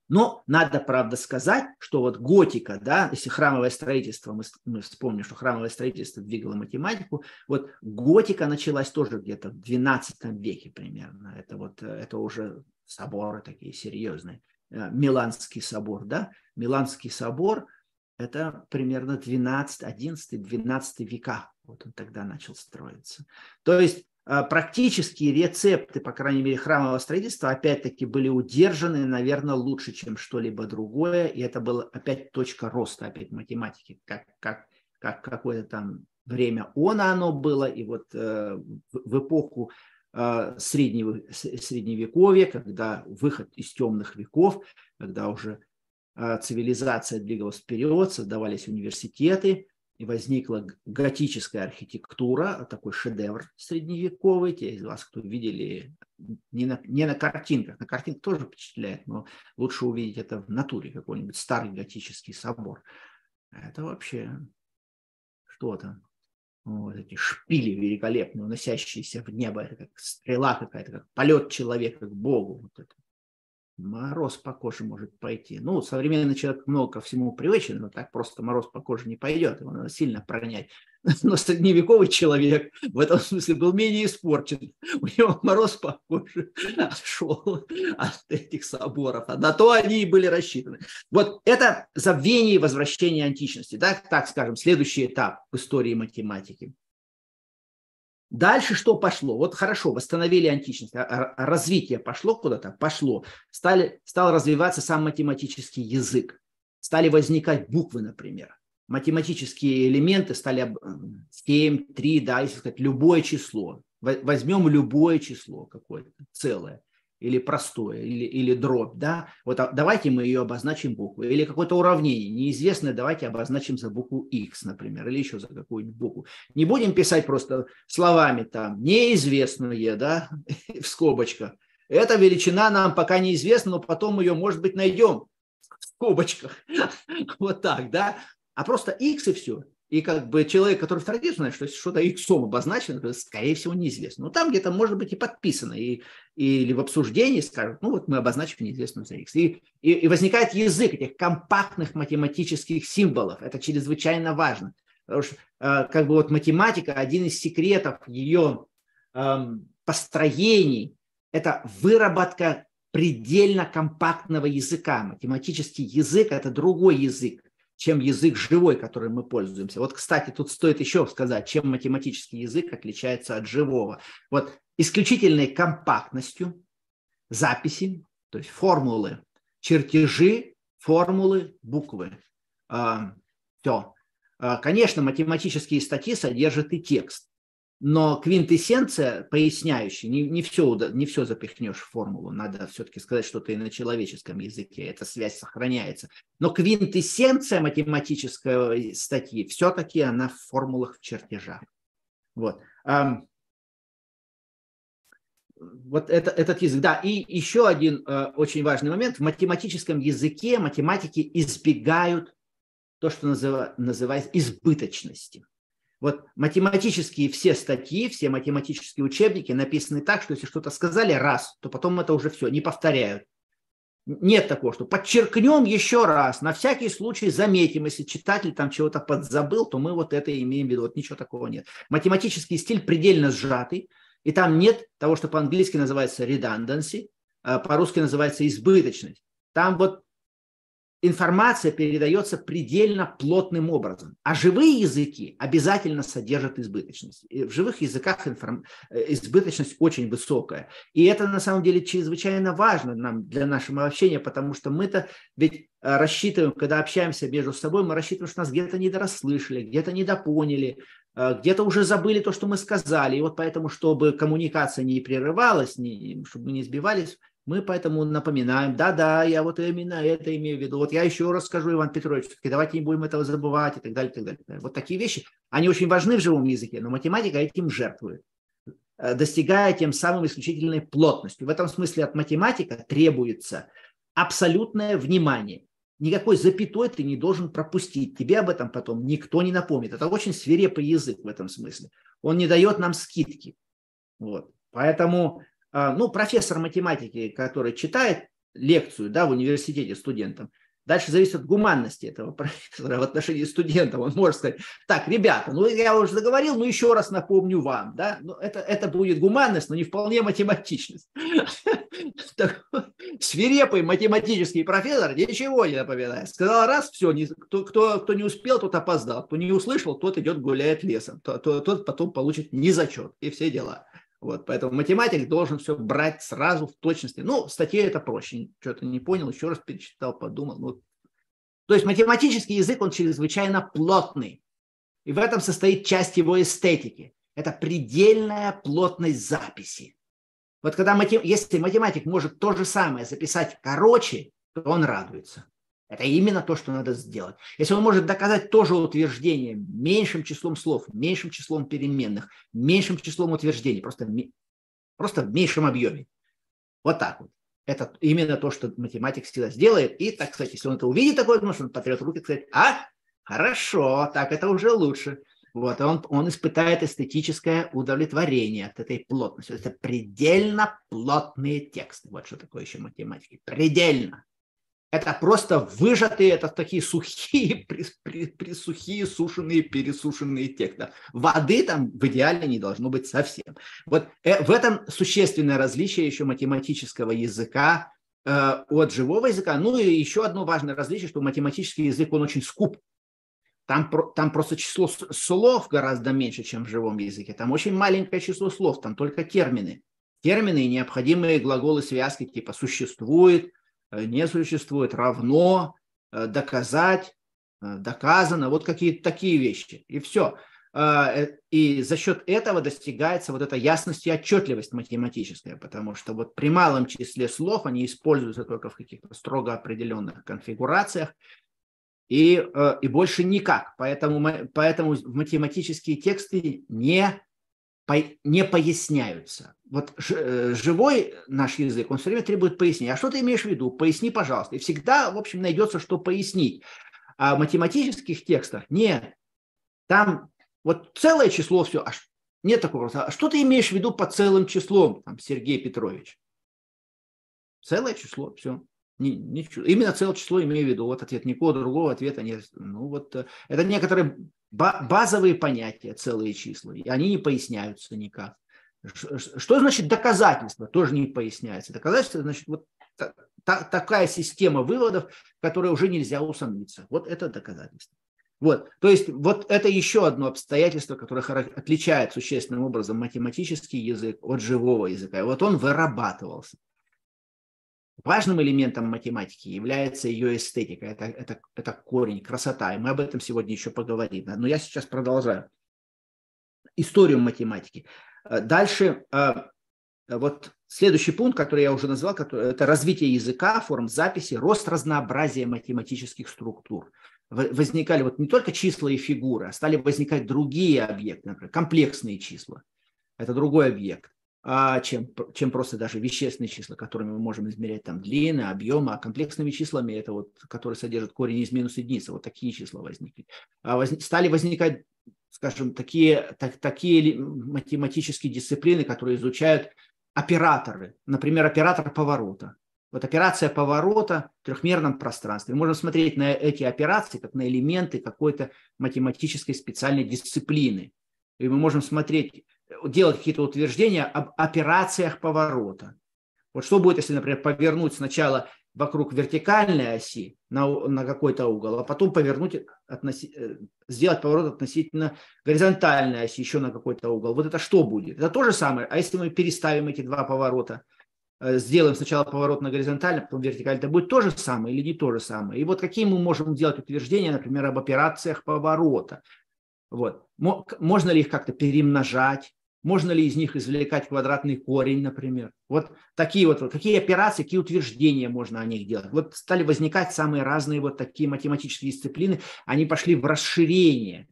Но надо, правда, сказать, что вот готика, да, если храмовое строительство, мы, мы вспомним, что храмовое строительство двигало математику, вот готика началась тоже где-то в XII веке примерно. Это вот, это уже соборы такие серьезные. Э, Миланский собор. Да? Миланский собор – это примерно 12, 11, 12 века. Вот он тогда начал строиться. То есть э, практические рецепты, по крайней мере, храмового строительства, опять-таки были удержаны, наверное, лучше, чем что-либо другое. И это была опять точка роста, опять математики, как, как, как какое-то там время она оно было. И вот э, в, эпоху среднего, средневековья, когда выход из темных веков, когда уже а, цивилизация двигалась вперед, создавались университеты, и возникла готическая архитектура, такой шедевр средневековый. Те из вас, кто видели не на, не на картинках, на картинках тоже впечатляет, но лучше увидеть это в натуре, какой-нибудь старый готический собор. Это вообще что-то вот эти шпили великолепные, уносящиеся в небо, это как стрела какая-то, как полет человека к Богу. Вот это. Мороз по коже может пойти. Ну, современный человек много ко всему привычен, но так просто мороз по коже не пойдет, его надо сильно пронять. Но средневековый человек в этом смысле был менее испорчен. У него мороз по коже шел от этих соборов. А на то они и были рассчитаны. Вот это забвение и возвращение античности. Да? Так скажем, следующий этап в истории математики. Дальше что пошло? Вот хорошо, восстановили античность, а, а развитие пошло куда-то? Пошло. Стали, стал развиваться сам математический язык. Стали возникать буквы, например математические элементы стали 7, 3, да, если сказать, любое число. Возьмем любое число какое-то, целое, или простое, или, или дробь, да, вот а, давайте мы ее обозначим буквой, или какое-то уравнение неизвестное, давайте обозначим за букву x, например, или еще за какую-нибудь букву. Не будем писать просто словами там неизвестное, да, в скобочках. Эта величина нам пока неизвестна, но потом ее, может быть, найдем в скобочках. Вот так, да а просто x и все. И как бы человек, который в традиции знает, что что-то x обозначено, скорее всего, неизвестно. Но там где-то может быть и подписано, и, или в обсуждении скажут, ну вот мы обозначим неизвестную за x. И, и, и возникает язык этих компактных математических символов. Это чрезвычайно важно. Потому что э, как бы вот математика, один из секретов ее э, построений, это выработка предельно компактного языка. Математический язык – это другой язык чем язык живой, которым мы пользуемся. Вот, кстати, тут стоит еще сказать, чем математический язык отличается от живого. Вот исключительной компактностью записи, то есть формулы, чертежи, формулы, буквы. А, Все. А, конечно, математические статьи содержат и текст но квинтэссенция поясняющая, не, не, все, не все запихнешь в формулу, надо все-таки сказать что-то и на человеческом языке, эта связь сохраняется. Но квинтэссенция математической статьи все-таки она в формулах, в чертежах. Вот. Вот это, этот язык. Да, и еще один э, очень важный момент. В математическом языке математики избегают то, что называ, называется избыточности. Вот математические все статьи, все математические учебники написаны так, что если что-то сказали раз, то потом это уже все, не повторяют. нет такого, что подчеркнем еще раз, на всякий случай заметим, если читатель там чего-то подзабыл, то мы вот это имеем в виду. Вот ничего такого нет. Математический стиль предельно сжатый, и там нет того, что по-английски называется redundancy, а по-русски называется избыточность. Там вот информация передается предельно плотным образом. А живые языки обязательно содержат избыточность. И в живых языках информ... Э, избыточность очень высокая. И это на самом деле чрезвычайно важно нам, для нашего общения, потому что мы-то ведь э, рассчитываем, когда общаемся между собой, мы рассчитываем, что нас где-то недорасслышали, где-то недопоняли, э, где-то уже забыли то, что мы сказали. И вот поэтому, чтобы коммуникация не прерывалась, не, чтобы мы не сбивались, мы поэтому напоминаем, да-да, я вот именно это имею в виду. Вот я еще раз скажу, Иван Петрович, давайте не будем этого забывать и так далее, и так далее. Вот такие вещи, они очень важны в живом языке, но математика этим жертвует, э, достигая тем самым исключительной плотностью. В этом смысле от математика требуется абсолютное внимание. Никакой запятой ты не должен пропустить. Тебе об этом потом никто не напомнит. Это очень свирепый язык в этом смысле. Он не дает нам скидки. Вот. Поэтому ну, профессор математики, который читает лекцию да, в университете студентам, дальше зависит от гуманности этого профессора в отношении студентов. Он может сказать, так, ребята, ну я уже заговорил, но еще раз напомню вам. Да? Ну, это, это будет гуманность, но не вполне математичность. Свирепый математический профессор ничего не напоминает. Сказал раз, все, кто, кто, не успел, тот опоздал. Кто не услышал, тот идет гуляет лесом. Тот потом получит незачет и все дела. Вот, поэтому математик должен все брать сразу в точности. Ну, статья это проще. Что-то не понял, еще раз перечитал, подумал. Ну, то есть математический язык, он чрезвычайно плотный. И в этом состоит часть его эстетики. Это предельная плотность записи. Вот когда матем... если математик может то же самое записать короче, то он радуется. Это именно то, что надо сделать. Если он может доказать то же утверждение меньшим числом слов, меньшим числом переменных, меньшим числом утверждений, просто, просто в меньшем объеме. Вот так вот. Это именно то, что математик всегда сделает. И, так сказать, если он это увидит такое, что он потрет руки и сказать, а, хорошо, так это уже лучше. Вот, он, он испытает эстетическое удовлетворение от этой плотности. Это предельно плотные тексты. Вот что такое еще математики. Предельно это просто выжатые, это такие сухие, присухие, сушеные, пересушенные тексты. Воды там в идеале не должно быть совсем. Вот э, в этом существенное различие еще математического языка э, от живого языка. Ну и еще одно важное различие, что математический язык, он очень скуп. Там, там просто число слов гораздо меньше, чем в живом языке. Там очень маленькое число слов, там только термины. Термины и необходимые глаголы связки типа «существует», не существует, равно, э, доказать, э, доказано, вот какие-то такие вещи. И все. И за счет этого достигается вот эта ясность и отчетливость математическая, потому что вот при малом числе слов они используются только в каких-то строго определенных конфигурациях, и, и больше никак. Поэтому, поэтому математические тексты не не поясняются. Вот э, живой наш язык, он все время требует пояснения. А что ты имеешь в виду? Поясни, пожалуйста. И всегда, в общем, найдется, что пояснить. А в математических текстах нет. Там вот целое число все. А нет такого вопроса. А что ты имеешь в виду по целым числом, там, Сергей Петрович? Целое число, все. Ничего. Именно целое число имею в виду. Вот ответ никакого другого ответа нет. Ну вот э, это некоторые базовые понятия, целые числа, и они не поясняются никак. Что значит доказательство? Тоже не поясняется. Доказательство значит вот та, та, такая система выводов, в уже нельзя усомниться. Вот это доказательство. Вот, то есть вот это еще одно обстоятельство, которое отличает существенным образом математический язык от живого языка. И вот он вырабатывался. Важным элементом математики является ее эстетика, это, это, это корень, красота, и мы об этом сегодня еще поговорим. Но я сейчас продолжаю историю математики. Э, дальше, э, вот следующий пункт, который я уже назвал, это развитие языка, форм записи, рост разнообразия математических структур. Возникали вот не только числа и фигуры, а стали возникать другие объекты, например, комплексные числа. Это другой объект чем, чем просто даже вещественные числа, которыми мы можем измерять там длины, объемы, а комплексными числами это вот, которые содержат корень из минус единицы, вот такие числа возникли. А стали возникать, скажем, такие, так, такие математические дисциплины, которые изучают операторы, например, оператор поворота. Вот операция поворота в трехмерном пространстве. Мы можем смотреть на эти операции как на элементы какой-то математической специальной дисциплины. И мы можем смотреть, делать какие-то утверждения об операциях поворота. Вот что будет, если, например, повернуть сначала вокруг вертикальной оси на, на какой-то угол, а потом повернуть, относи, э, сделать поворот относительно горизонтальной оси еще на какой-то угол. Вот это что будет? Это то же самое. А если мы переставим эти два поворота, э, сделаем сначала поворот на горизонтально, потом вертикально, это будет то же самое или не то же самое? И вот какие мы можем делать утверждения, например, об операциях поворота? Вот. Можно ли их как-то перемножать? Можно ли из них извлекать квадратный корень, например? Вот такие вот, какие операции, какие утверждения можно о них делать? Вот стали возникать самые разные вот такие математические дисциплины. Они пошли в расширение.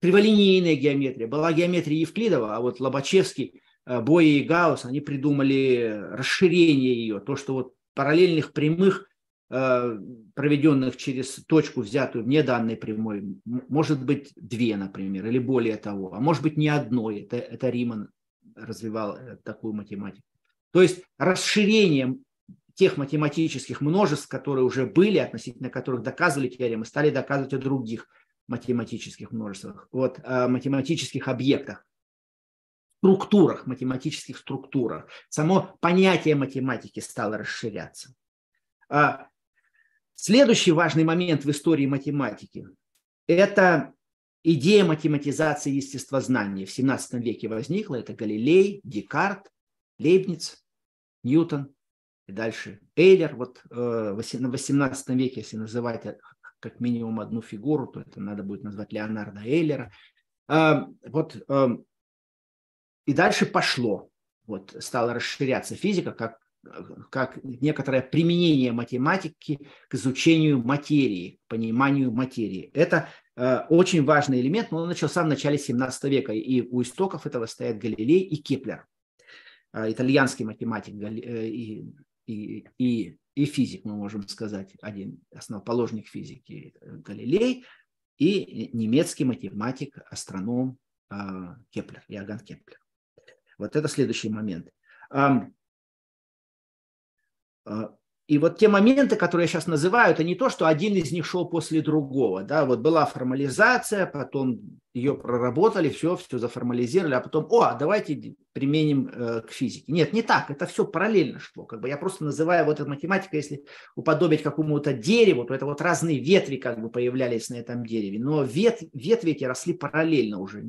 Криволинейная геометрия. Была геометрия Евклидова, а вот Лобачевский, э, Бои и Гаусс, они придумали расширение ее. То, что вот параллельных прямых проведенных через точку, взятую вне данной прямой, может быть две, например, или более того, а может быть не одной. Это, это Риман развивал э, такую математику. То есть расширением тех математических множеств, которые уже были, относительно которых доказывали теоремы, стали доказывать о других математических множествах, вот, о математических объектах, структурах, математических структурах. Само понятие математики стало расширяться. Следующий важный момент в истории математики – это идея математизации естествознания. В 17 веке возникла. Это Галилей, Декарт, Лейбниц, Ньютон и дальше Эйлер. Вот э, в 18 веке, если называть как минимум одну фигуру, то это надо будет назвать Леонарда Эйлера. А, вот, э, и дальше пошло. Вот стала расширяться физика как как некоторое применение математики к изучению материи, к пониманию материи. Это э, очень важный элемент, но он начался в начале 17 века, и у истоков этого стоят Галилей и Кеплер, э, итальянский математик э, и, и, и, и физик, мы можем сказать, один основоположник физики Галилей, и немецкий математик, астроном Кеплер, Иоганн Кеплер. Вот это следующий момент. А, и вот те моменты, которые я сейчас называю, это не то, что один из них шел после другого. Да? Вот была формализация, потом ее проработали, все, все заформализировали, а потом, о, давайте применим э, к физике. Нет, не так, это все параллельно шло. Как бы я просто называю вот эту математику, если уподобить какому-то дереву, то это вот разные ветви как бы появлялись на этом дереве. Но вет, ветви эти росли параллельно уже.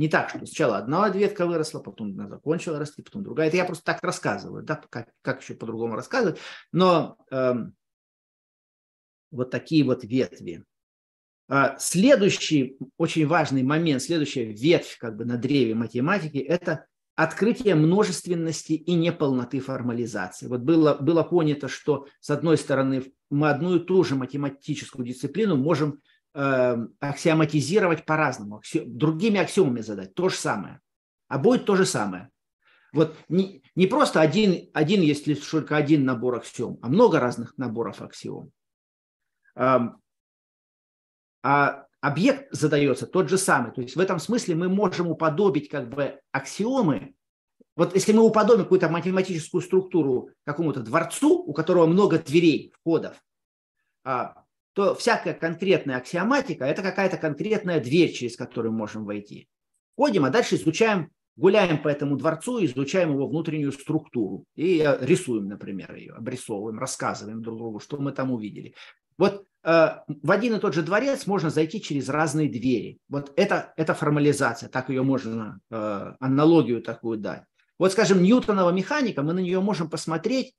Не так, что сначала одна ветка выросла, потом она закончила расти, потом другая. Это я просто так рассказываю, да, как, как еще по-другому рассказывать. Но эм, вот такие вот ветви. А, следующий очень важный момент, следующая ветвь как бы на древе математики – это открытие множественности и неполноты формализации. Вот было, было понято, что с одной стороны мы одну и ту же математическую дисциплину можем аксиоматизировать по-разному, другими аксиомами задать, то же самое. А будет то же самое. Вот не, не просто один, один, есть лишь только один набор аксиом, а много разных наборов аксиом а объект задается тот же самый. То есть в этом смысле мы можем уподобить как бы аксиомы. Вот если мы уподобим какую-то математическую структуру какому-то дворцу, у которого много дверей, входов, а, то всякая конкретная аксиоматика – это какая-то конкретная дверь, через которую можем войти. Входим, а дальше изучаем, гуляем по этому дворцу, изучаем его внутреннюю структуру и рисуем, например, ее, обрисовываем, рассказываем друг другу, что мы там увидели. Вот э, в один и тот же дворец можно зайти через разные двери. Вот это, это формализация, так ее можно, э, аналогию такую дать. Вот, скажем, Ньютонова механика, мы на нее можем посмотреть э,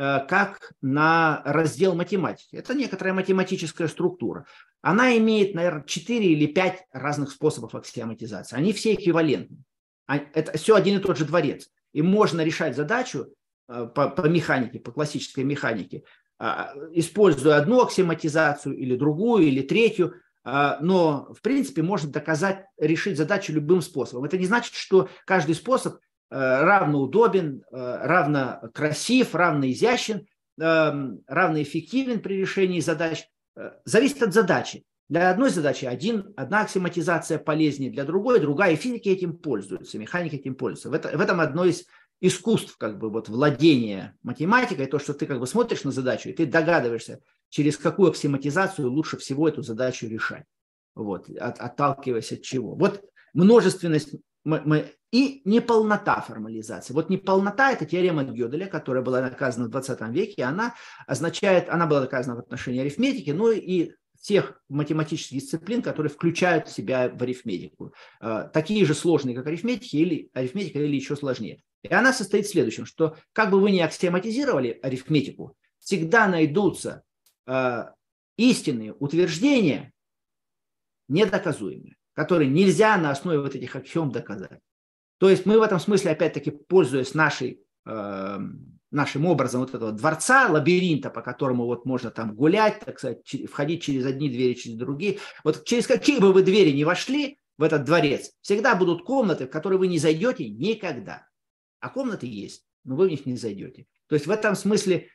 как на раздел математики. Это некоторая математическая структура. Она имеет, наверное, 4 или 5 разных способов аксиоматизации. Они все эквивалентны. Это все один и тот же дворец. И можно решать задачу по, по механике, по классической механике, а, используя одну аксиоматизацию или другую, или третью, а, но, в принципе, можно доказать, решить задачу любым способом. Это не значит, что каждый способ э, равно удобен, э, равно красив, равно изящен, эм, равно эффективен при решении задач. Э, зависит от задачи. Для одной задачи один, одна аксиоматизация полезнее, для другой другая. И физики этим пользуются, механики этим пользуются. В, это, в этом одно из искусств как бы вот владения математикой, то, что ты как бы смотришь на задачу, и ты догадываешься, через какую аксиматизацию лучше всего эту задачу решать. Вот, от, отталкиваясь от чего. Вот множественность мы, мы, и неполнота формализации. Вот неполнота – это теорема Гёделя, которая была доказана в 20 веке. Она означает, она была доказана в отношении арифметики, но и тех математических дисциплин, которые включают себя в арифметику. Э, такие же сложные, как арифметика или, арифметика, или еще сложнее. И она состоит в следующем, что как бы вы ни аксиоматизировали арифметику, всегда найдутся э, истинные утверждения, недоказуемые, которые нельзя на основе вот этих аксиом доказать. То есть мы в этом смысле, опять-таки, пользуясь нашей э, нашим образом вот этого дворца, лабиринта, по которому вот можно там гулять, так сказать, входить через одни двери, через другие. Вот через какие бы вы двери не вошли в этот дворец, всегда будут комнаты, в которые вы не зайдете никогда. А комнаты есть, но вы в них не зайдете. То есть в этом смысле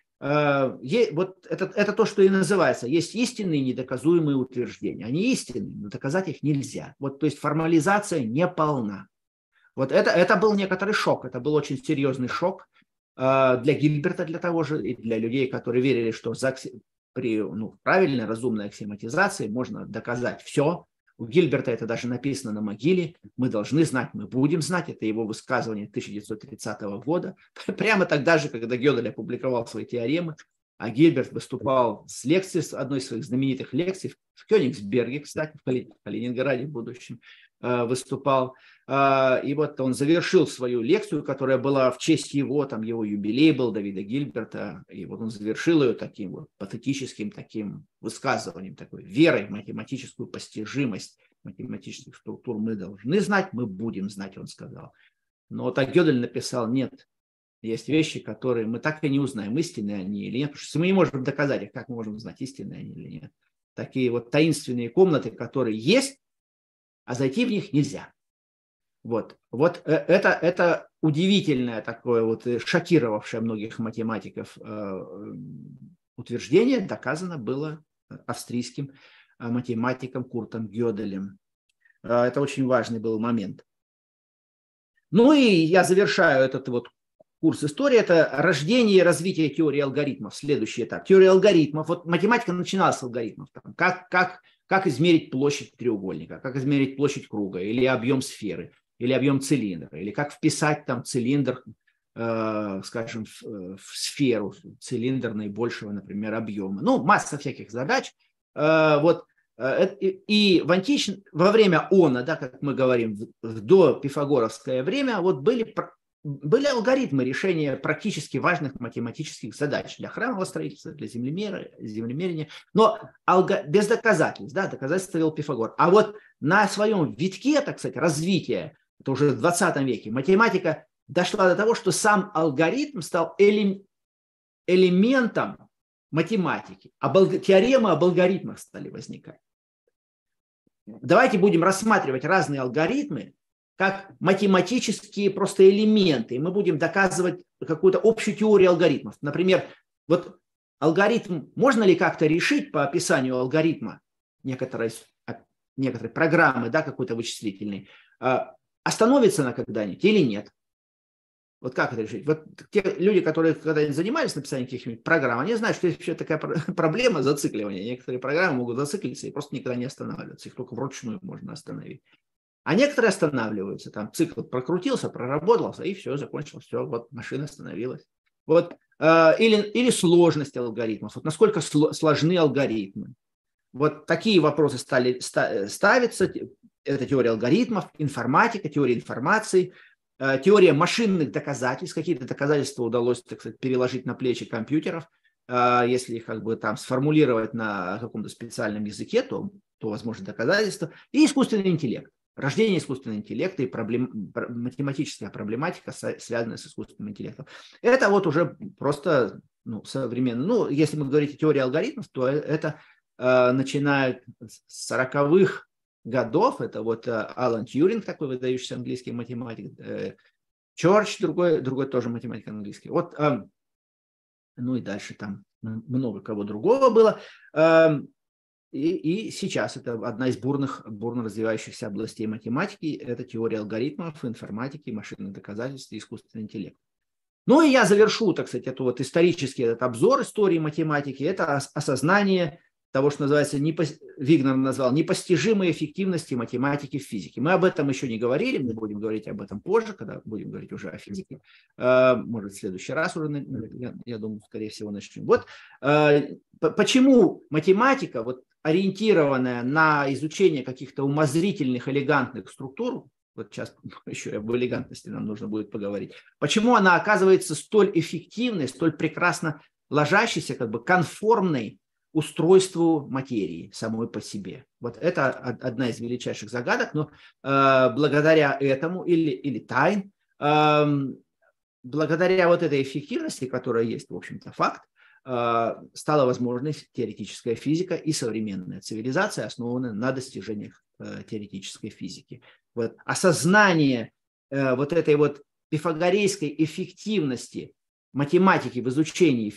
вот это, это то, что и называется. Есть истинные недоказуемые утверждения. Они истинные, но доказать их нельзя. Вот, то есть формализация не полна. Вот это, это был некоторый шок, это был очень серьезный шок а, для Гильберта, для того же, и для людей, которые верили, что при ну, правильной, разумной аксиоматизации можно доказать все. У Гильберта это даже написано на могиле. Мы должны знать, мы будем знать. Это его высказывание 1930 года. Прямо тогда же, когда Гёдель опубликовал свои теоремы, а Гильберт выступал с лекцией, с одной из своих знаменитых лекций в Кёнигсберге, кстати, в Калининграде в будущем, выступал. А, и вот он завершил свою лекцию, которая была в честь его, там его юбилей был, Давида Гильберта. И вот он завершил ее таким вот патетическим таким высказыванием, такой верой в математическую постижимость математических структур мы должны знать, мы будем знать, он сказал. Но вот Гёдель написал, нет, есть вещи, которые мы так и не узнаем, истинные они или нет, потому что мы не можем доказать их, как мы можем знать, истинные они или нет. Такие вот таинственные комнаты, которые есть, а зайти в них нельзя. Вот, вот э, это, это удивительное такое вот э, шокировавшее многих математиков э, утверждение доказано было австрийским математиком Куртом Гёделем. Это очень важный был момент. Ну и я завершаю этот вот курс истории. Это рождение и развитие теории алгоритмов. Следующий этап. Теория алгоритмов. Вот математика начиналась с алгоритмов. Как, как как измерить площадь треугольника, как измерить площадь круга, или объем сферы, или объем цилиндра, или как вписать там цилиндр, э, скажем, в, э, в сферу, цилиндр наибольшего, например, объема. Ну, масса всяких задач. Э, вот э, и в антич... во время она, да, как мы говорим, до пифагоровское время, вот были были алгоритмы решения практически важных математических задач для храмового строительства, для землемера, землемерения, но алго... без доказательств, да, доказательства вел Пифагор. А вот на своем витке, так сказать, развития, это уже в 20 веке, математика дошла до того, что сам алгоритм стал элем... элементом математики, а теоремы об алгоритмах стали возникать. Давайте будем рассматривать разные алгоритмы как математические просто элементы. И мы будем доказывать какую-то общую теорию алгоритмов. Например, вот алгоритм, можно ли как-то решить по описанию алгоритма некоторой, некоторой программы, да, какой-то вычислительной, а, остановится она когда-нибудь или нет? Вот как это решить? Вот те люди, которые когда-нибудь занимались написанием каких-нибудь программ, они знают, что есть вообще такая проблема зацикливания. Некоторые программы могут зациклиться и просто никогда не останавливаться. Их только вручную можно остановить. А некоторые останавливаются, там цикл прокрутился, проработался, и все, закончилось, все, вот машина остановилась. Вот, э, или, или сложность алгоритмов, вот насколько сложны алгоритмы. Вот такие вопросы стали ставиться, это теория алгоритмов, информатика, теория информации, э, теория машинных доказательств, какие-то доказательства удалось, так сказать, переложить на плечи компьютеров, э, если их как бы там сформулировать на каком-то специальном языке, то, то возможно доказательства, и искусственный интеллект. Рождение искусственного интеллекта и проблем, математическая проблематика, связанная с искусственным интеллектом. Это вот уже просто ну, современно. Ну, если мы говорим о теории алгоритмов, то э, это э, начинает с 40-х годов. Это вот э, Алан Тьюринг, такой выдающийся английский математик, э, Чорч, другой, другой тоже математик английский. Вот, э, ну и дальше там много кого другого было. Э, и, и сейчас это одна из бурных, бурно развивающихся областей математики. Это теория алгоритмов, информатики, машинных доказательств и искусственный интеллект. Ну и я завершу, так сказать, эту вот исторический этот обзор истории математики. Это осознание того, что называется, непо... Вигнер назвал непостижимой эффективности математики в физике. Мы об этом еще не говорили, мы будем говорить об этом позже, когда будем говорить уже о физике. А, может, в следующий раз уже, я, думаю, скорее всего, начнем. Вот а, почему математика, вот ориентированная на изучение каких-то умозрительных, элегантных структур, вот сейчас еще об элегантности нам нужно будет поговорить, почему она оказывается столь эффективной, столь прекрасно ложащейся, как бы конформной устройству материи самой по себе. Вот это одна из величайших загадок, но э, благодаря этому или, или тайн, э, благодаря вот этой эффективности, которая есть, в общем-то, факт, э, стала возможной теоретическая физика и современная цивилизация, основанная на достижениях э, теоретической физики. Вот. Осознание э, вот этой вот пифагорейской эффективности математики в изучении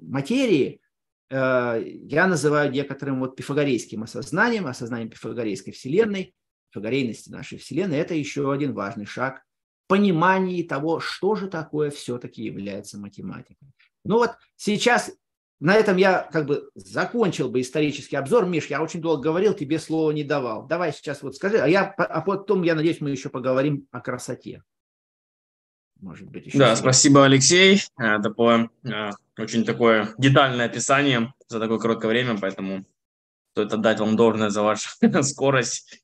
материи – я называю некоторым вот пифагорейским осознанием, осознанием пифагорейской вселенной, пифагорейности нашей вселенной. Это еще один важный шаг понимании того, что же такое все-таки является математикой. Ну вот сейчас на этом я как бы закончил бы исторический обзор. Миш, я очень долго говорил, тебе слова не давал. Давай сейчас вот скажи, а, я, а потом, я надеюсь, мы еще поговорим о красоте. Может быть, еще да, спасибо, Алексей. Э, это было э, очень такое детальное описание за такое короткое время, поэтому стоит отдать вам должное за вашу скорость.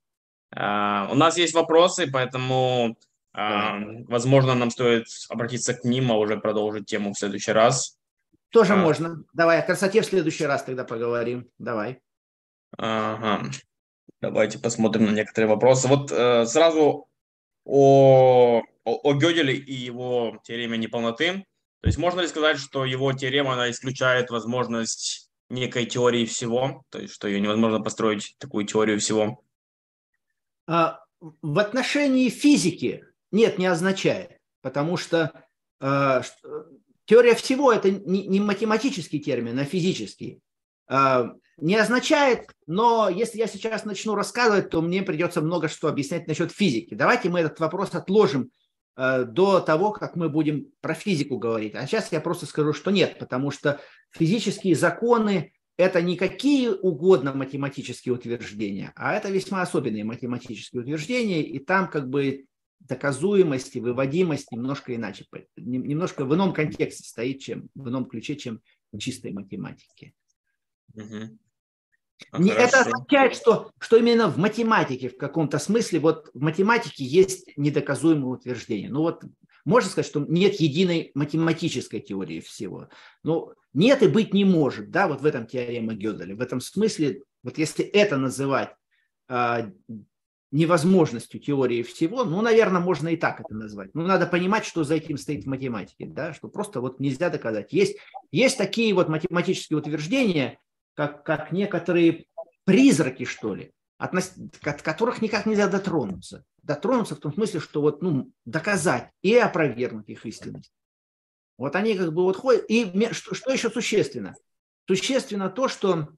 Э, у нас есть вопросы, поэтому, возможно, нам стоит обратиться к ним, а уже продолжить тему в следующий раз. Тоже а. можно. Давай, о красоте в следующий раз тогда поговорим. Давай. Ага. Давайте посмотрим на некоторые вопросы. Вот э, сразу о о, о Гёделе и его теореме неполноты. То есть можно ли сказать, что его теорема она исключает возможность некой теории всего, то есть что ее невозможно построить такую теорию всего? А, в отношении физики нет, не означает, потому что э, теория всего это не, не математический термин, а физический. Э, не означает, но если я сейчас начну рассказывать, то мне придется много что объяснять насчет физики. Давайте мы этот вопрос отложим Э, до того, как мы будем про физику говорить. А сейчас я просто скажу, что нет, потому что физические законы – это не какие угодно математические утверждения, а это весьма особенные математические утверждения, и там как бы доказуемость и выводимость немножко иначе, немножко в ином контексте стоит, чем в ином ключе, чем в чистой математике. Угу. А, не, это означает, что, что именно в математике в каком-то смысле, вот в математике есть недоказуемые утверждения. Ну вот можно сказать, что нет единой математической теории всего. Но нет и быть не может, да, вот в этом теорема Гёделя. В этом смысле, вот если это называть а, невозможностью теории всего, ну, наверное, можно и так это назвать. Но надо понимать, что за этим стоит в математике, да, что просто вот нельзя доказать. Есть, есть такие вот математические утверждения, как, как некоторые призраки, что ли, от, от которых никак нельзя дотронуться. Дотронуться в том смысле, что вот, ну, доказать и опровергнуть их истинность. Вот они как бы вот ходят. И что, что еще существенно? Существенно то, что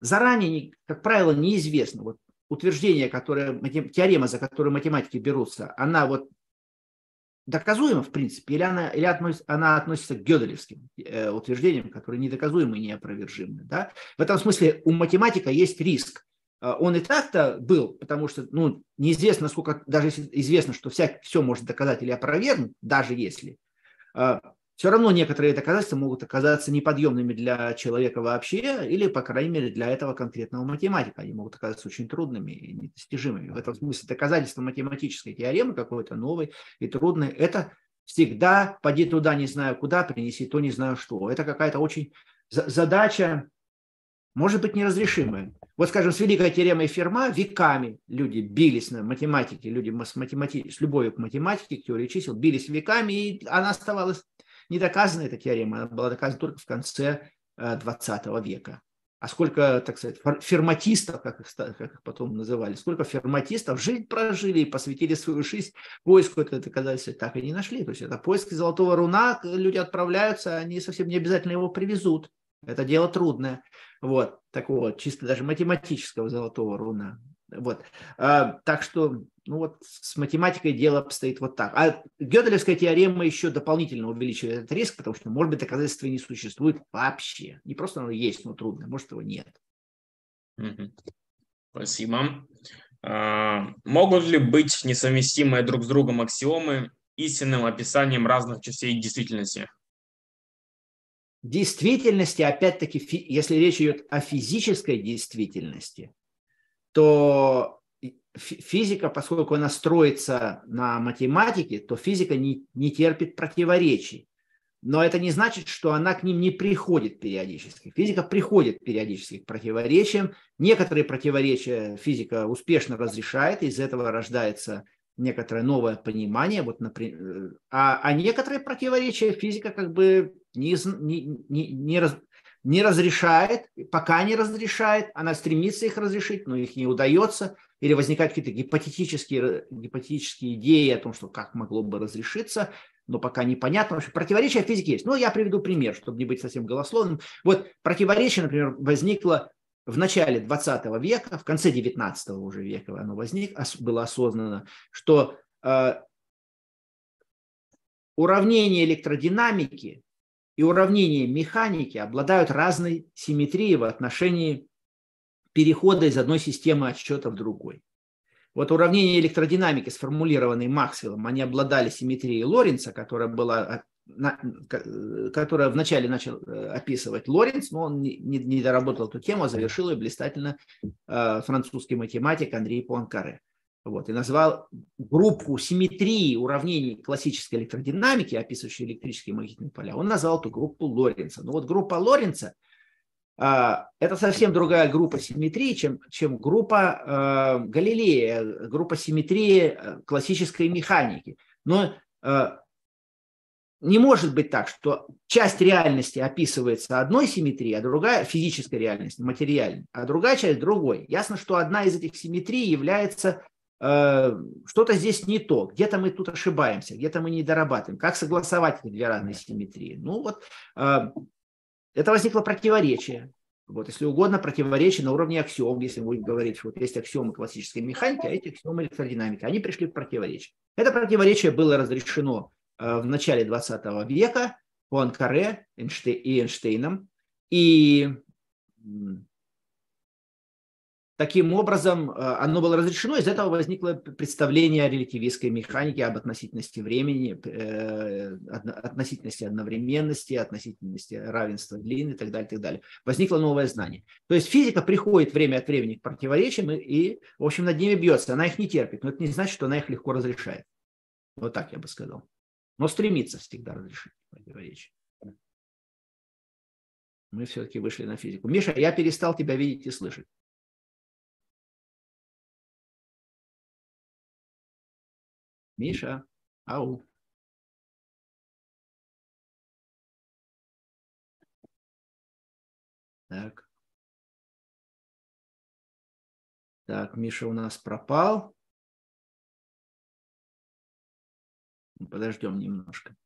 заранее, как правило, неизвестно. Вот утверждение, которое, теорема, за которую математики берутся, она вот доказуема, в принципе, или она, или относится, она относится к гёделевским э, утверждениям, которые недоказуемы и неопровержимы. Да? В этом смысле у математика есть риск. Э, он и так-то был, потому что ну, неизвестно, сколько, даже известно, что вся, все может доказать или опровергнуть, даже если, э, все равно некоторые доказательства могут оказаться неподъемными для человека вообще, или, по крайней мере, для этого конкретного математика. Они могут оказаться очень трудными и недостижимыми. В этом смысле доказательство математической теоремы какой-то новой и трудной – это всегда «поди туда, не знаю куда, принеси то, не знаю что». Это какая-то очень задача, может быть, неразрешимая. Вот, скажем, с великой теоремой Ферма веками люди бились на математике, люди с, математи... с любовью к математике, к теории чисел, бились веками, и она оставалась не доказана эта теорема, она была доказана только в конце 20 э, века. А сколько, так сказать, ферматистов, как их, как их потом называли, сколько ферматистов жизнь прожили и посвятили свою жизнь поиску этого доказательства, так и не нашли. То есть это поиск золотого руна, люди отправляются, они совсем не обязательно его привезут. Это дело трудное. Вот, такого чисто даже математического золотого руна. Вот. А, так что Ну вот с математикой дело обстоит вот так. А Гёделевская теорема еще дополнительно увеличивает этот риск, потому что, может быть, доказательства не существует вообще. Не просто оно есть, но трудно, может, его нет. Спасибо. А, могут ли быть несовместимые друг с другом аксиомы истинным описанием разных частей действительности? действительности, опять-таки, если речь идет о физической действительности, то физика, поскольку она строится на математике, то физика не, не терпит противоречий. Но это не значит, что она к ним не приходит периодически. Физика приходит периодически к противоречиям. Некоторые противоречия физика успешно разрешает, из этого рождается некоторое новое понимание, вот, например, э, а, а некоторые противоречия физика как бы не, не, не, не, раз, не разрешает, пока не разрешает, она стремится их разрешить, но их не удается, или возникают какие-то гипотетические, гипотетические идеи о том, что как могло бы разрешиться, но пока непонятно. Вообще, противоречия в есть. Ну, я приведу пример, чтобы не быть совсем голословным. Вот противоречие, например, возникло в начале 20 века, в конце 19 уже века оно возник, было осознано, что э, уравнения электродинамики и уравнения механики обладают разной симметрией в отношении перехода из одной системы отсчета в другой. Вот уравнения электродинамики, сформулированные Максвеллом, они обладали симметрией Лоренца, которая была которая вначале начал э, описывать Лоренц, но он не, не доработал эту тему, а завершил ее блистательно э, французский математик Андрей Пуанкаре. Вот, и назвал группу симметрии уравнений классической электродинамики, описывающей электрические и магнитные поля, он назвал эту группу Лоренца. Но вот группа Лоренца э, – это совсем другая группа симметрии, чем, чем группа э, Галилея, группа симметрии классической механики. Но э, не может быть так, что часть реальности описывается одной симметрией, а другая физической реальности, материальной, а другая часть другой. Ясно, что одна из этих симметрий является что-то здесь не то, где-то мы тут ошибаемся, где-то мы не дорабатываем. Как согласовать эти две разные симметрии? Ну вот э, это возникло противоречие. Вот, если угодно, противоречие на уровне аксиом, если мы будем говорить, вот есть аксиомы классической механики, а эти аксиомы электродинамики, они пришли в противоречие. Это противоречие было разрешено Э, в начале 20 века Пуанкаре и Эйнштейном. И таким образом э, оно было разрешено, из этого возникло представление о релятивистской механике, об относительности времени, э, относительности одновременности, относительности равенства длины и так далее, и так далее. Возникло новое знание. То есть физика приходит время от времени к противоречиям и, и, в общем, над ними бьется. Она их не терпит, но это не значит, что она их легко разрешает. Вот так я бы сказал но стремится всегда разрешить противоречия. Мы все-таки вышли на физику. Миша, я перестал тебя видеть и слышать. Миша, ау. Так. Так, Миша у нас пропал. Подождем немножко.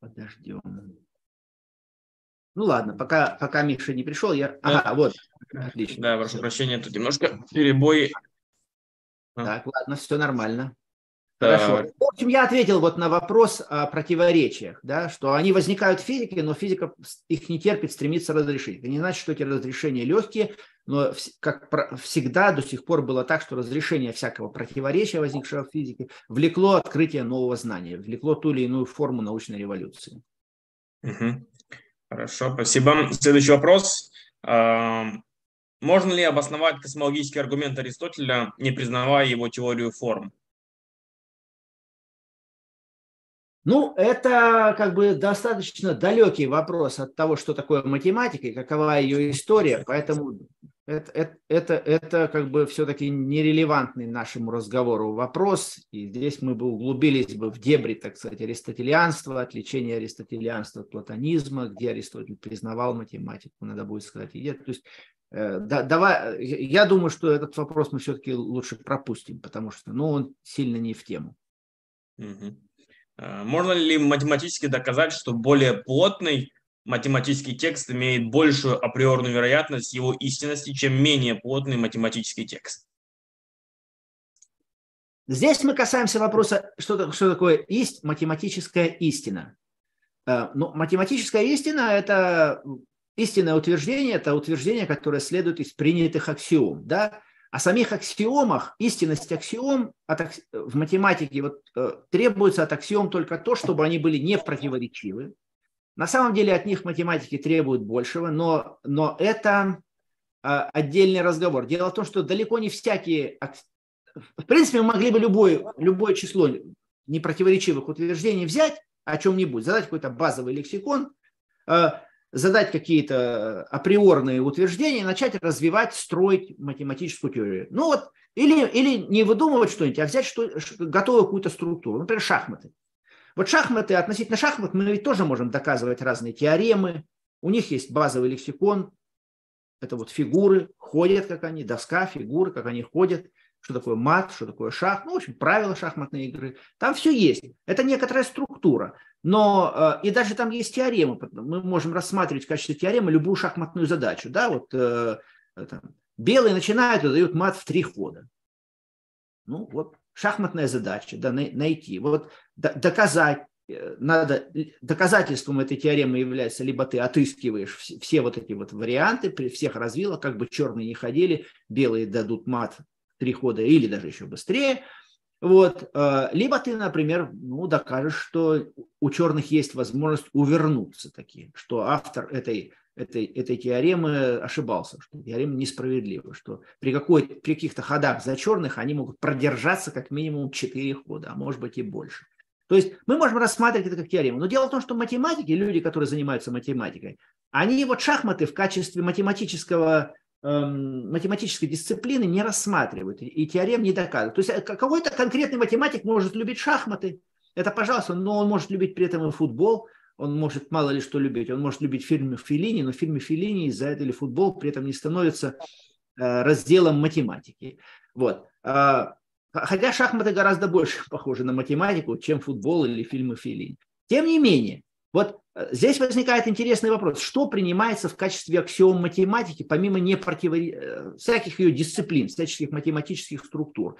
Подождем. Ну ладно, пока, пока Миша не пришел, я... Ага, вот. Отлично. Да, прошу прощения, тут немножко перебой. Так, ладно, все нормально. Хорошо. В общем, я ответил вот на вопрос о противоречиях, да, что они возникают в физике, но физика их не терпит, стремится разрешить. Это не значит, что эти разрешения легкие, но как всегда до сих пор было так, что разрешение всякого противоречия, возникшего в физике, влекло открытие нового знания, влекло ту или иную форму научной революции. Угу. Хорошо, спасибо. Следующий вопрос. Можно ли обосновать космологический аргумент Аристотеля, не признавая его теорию форм? Ну, это как бы достаточно далекий вопрос от того, что такое математика и какова ее история, поэтому это, это, это, это как бы все-таки нерелевантный нашему разговору вопрос, и здесь мы бы углубились бы в дебри, так сказать, аристотелианства, отличение аристотелианства от платонизма, где Аристотель признавал математику, надо будет сказать. И то есть, да, давай, я думаю, что этот вопрос мы все-таки лучше пропустим, потому что ну, он сильно не в тему. Угу. Можно ли математически доказать, что более плотный математический текст имеет большую априорную вероятность его истинности, чем менее плотный математический текст? Здесь мы касаемся вопроса, что, что такое ист, математическая истина. Э, ну, математическая истина – это истинное утверждение, это утверждение, которое следует из принятых аксиом. Да? О самих аксиомах, истинность аксиом от, в математике вот, э, требуется от аксиом только то, чтобы они были не противоречивы. На самом деле от них математики требуют большего, но, но это э, отдельный разговор. Дело в том, что далеко не всякие в принципе, мы могли бы любое, любое число непротиворечивых утверждений взять о чем-нибудь, задать какой-то базовый лексикон, э, задать какие-то априорные утверждения начать развивать, строить математическую теорию. Ну вот, или, или не выдумывать что-нибудь, а взять что, готовую какую-то структуру, например, шахматы. Вот шахматы, относительно шахмат мы ведь тоже можем доказывать разные теоремы, у них есть базовый лексикон, это вот фигуры, ходят как они, доска, фигуры, как они ходят – что такое мат, что такое шах, ну, в общем, правила шахматной игры. Там все есть. Это некоторая структура. Но э, и даже там есть теоремы. Мы можем рассматривать в качестве теоремы любую шахматную задачу. Да, вот э, там, белые начинают и дают мат в три хода. Ну, вот шахматная задача, да, найти. Вот доказать, э, надо, доказательством этой теоремы является, либо ты отыскиваешь все, все вот эти вот варианты, при всех развила, как бы черные не ходили, белые дадут мат три хода или даже еще быстрее. Вот. Э, либо ты, например, ну, докажешь, что у черных есть возможность увернуться такие, что автор этой, этой, этой теоремы ошибался, что теорема несправедлива, что при, какой, при каких-то ходах за черных они могут продержаться как минимум 4 хода, а может быть и больше. То есть мы можем рассматривать это как теорему. Но дело в том, что математики, люди, которые занимаются математикой, они вот шахматы в качестве математического математической дисциплины не рассматривают и теорем не доказывают. То есть э, какой-то конкретный математик может любить шахматы, это пожалуйста, но он может любить при этом и футбол, он может мало ли что любить, он может любить фильмы Филини, но фильмы Филини из-за этого или футбол при этом не становится э, разделом математики. Вот. А, хотя шахматы гораздо больше похожи на математику, чем футбол или фильмы Филини. Тем не менее, вот э, здесь возникает интересный вопрос. Что принимается в качестве аксиом математики, помимо непротиво... Э, всяких ее дисциплин, всяческих математических структур?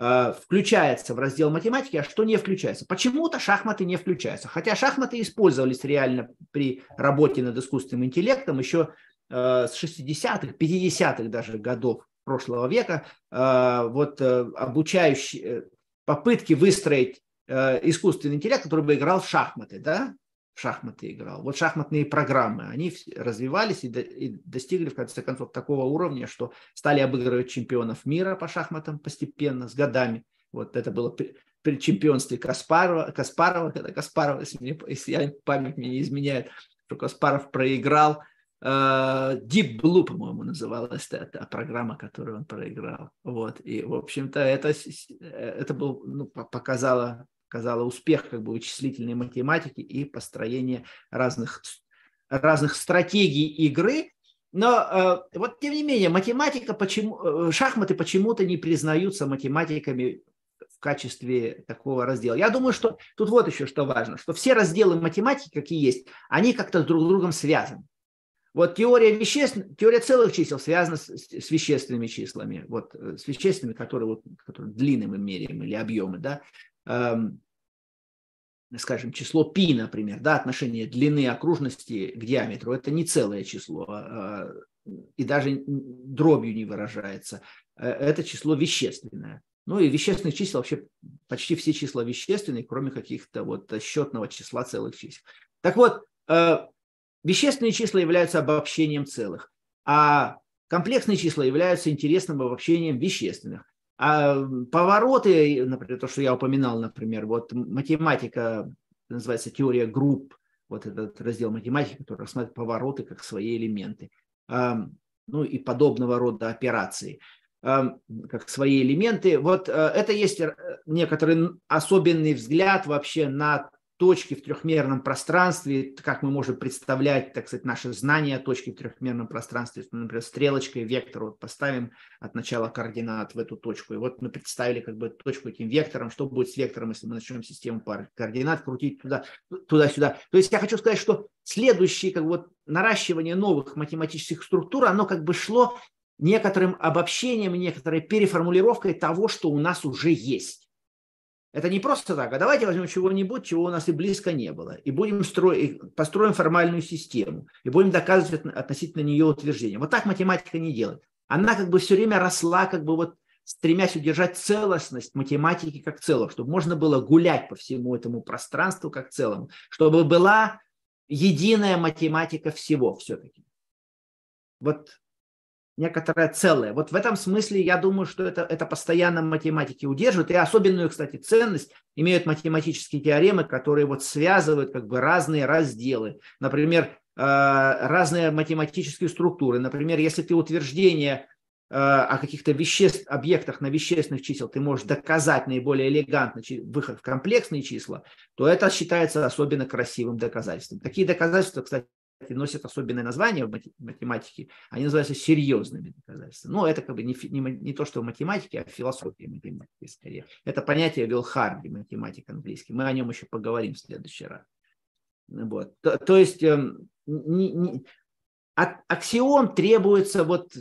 Э, включается в раздел математики, а что не включается. Почему-то шахматы не включаются. Хотя шахматы использовались реально при работе над искусственным интеллектом еще с 60-х, 50-х даже годов прошлого века. Вот обучающие попытки выстроить искусственный интеллект, который бы играл в шахматы, да, в шахматы играл. Вот шахматные программы, они развивались и, до, и достигли в конце концов такого уровня, что стали обыгрывать чемпионов мира по шахматам постепенно, с годами. Вот это было при, при чемпионстве Каспарова, Каспарова, когда Каспаров, если, мне, если я, память мне не изменяет, что Каспаров проиграл, э, Deep Blue, по-моему, называлась эта программа, которую он проиграл. Вот. И, в общем-то, это, это был, ну, показало показала успех как бы вычислительной математики и построение разных, разных стратегий игры. Но э, вот тем не менее, математика почему, э, шахматы почему-то не признаются математиками в качестве такого раздела. Я думаю, что тут вот еще что важно, что все разделы математики, какие есть, они как-то друг с другом связаны. Вот теория веществ, теория целых чисел связана с, с вещественными числами, вот э, с вещественными, которые, вот, которые длины мы меряем или объемы, да. Эм, скажем, число π, например, да, отношение длины окружности к диаметру, это не целое число, а, и даже дробью не выражается. Э, это число вещественное. Ну и вещественных чисел вообще почти все числа вещественные, кроме каких-то вот счетного числа целых чисел. Так вот, э, вещественные числа являются обобщением целых, а комплексные числа являются интересным обобщением вещественных. А повороты, например, то, что я упоминал, например, вот математика, называется теория групп, вот этот раздел математики, который рассматривает повороты как свои элементы, ну и подобного рода операции, как свои элементы. Вот э, это есть некоторый особенный взгляд вообще на точки в трехмерном пространстве, как мы можем представлять, так сказать, наши знания точки в трехмерном пространстве, например, стрелочкой вектор вот поставим от начала координат в эту точку, и вот мы представили как бы точку этим вектором, что будет с вектором, если мы начнем систему пар координат крутить туда, туда-сюда. То есть я хочу сказать, что следующее как бы, вот, наращивание новых математических структур, оно как бы шло некоторым обобщением, некоторой переформулировкой того, что у нас уже есть. Это не просто так, а давайте возьмем чего-нибудь, чего у нас и близко не было, и будем строить, построим формальную систему, и будем доказывать относительно нее утверждения. Вот так математика не делает. Она как бы все время росла, как бы вот стремясь удержать целостность математики как целого, чтобы можно было гулять по всему этому пространству как целому, чтобы была единая математика всего все-таки. Вот некоторое целое. Вот в этом смысле я думаю, что это, это постоянно математики удерживают. И особенную, кстати, ценность имеют математические теоремы, которые вот связывают как бы разные разделы. Например, э, разные математические структуры. Например, если ты утверждение э, о каких-то веществ, объектах на вещественных чисел ты можешь доказать наиболее элегантно выход в комплексные числа, то это считается особенно красивым доказательством. Такие доказательства, кстати, носят особенное название в математике, они называются серьезными доказательствами. Ну, это как бы не, не, не то, что в математике, а в философии математики скорее. Это понятие Вилхарди, математик английский. Мы о нем еще поговорим в следующий раз. Вот. То, то есть э, не, не, от аксиом требуется вот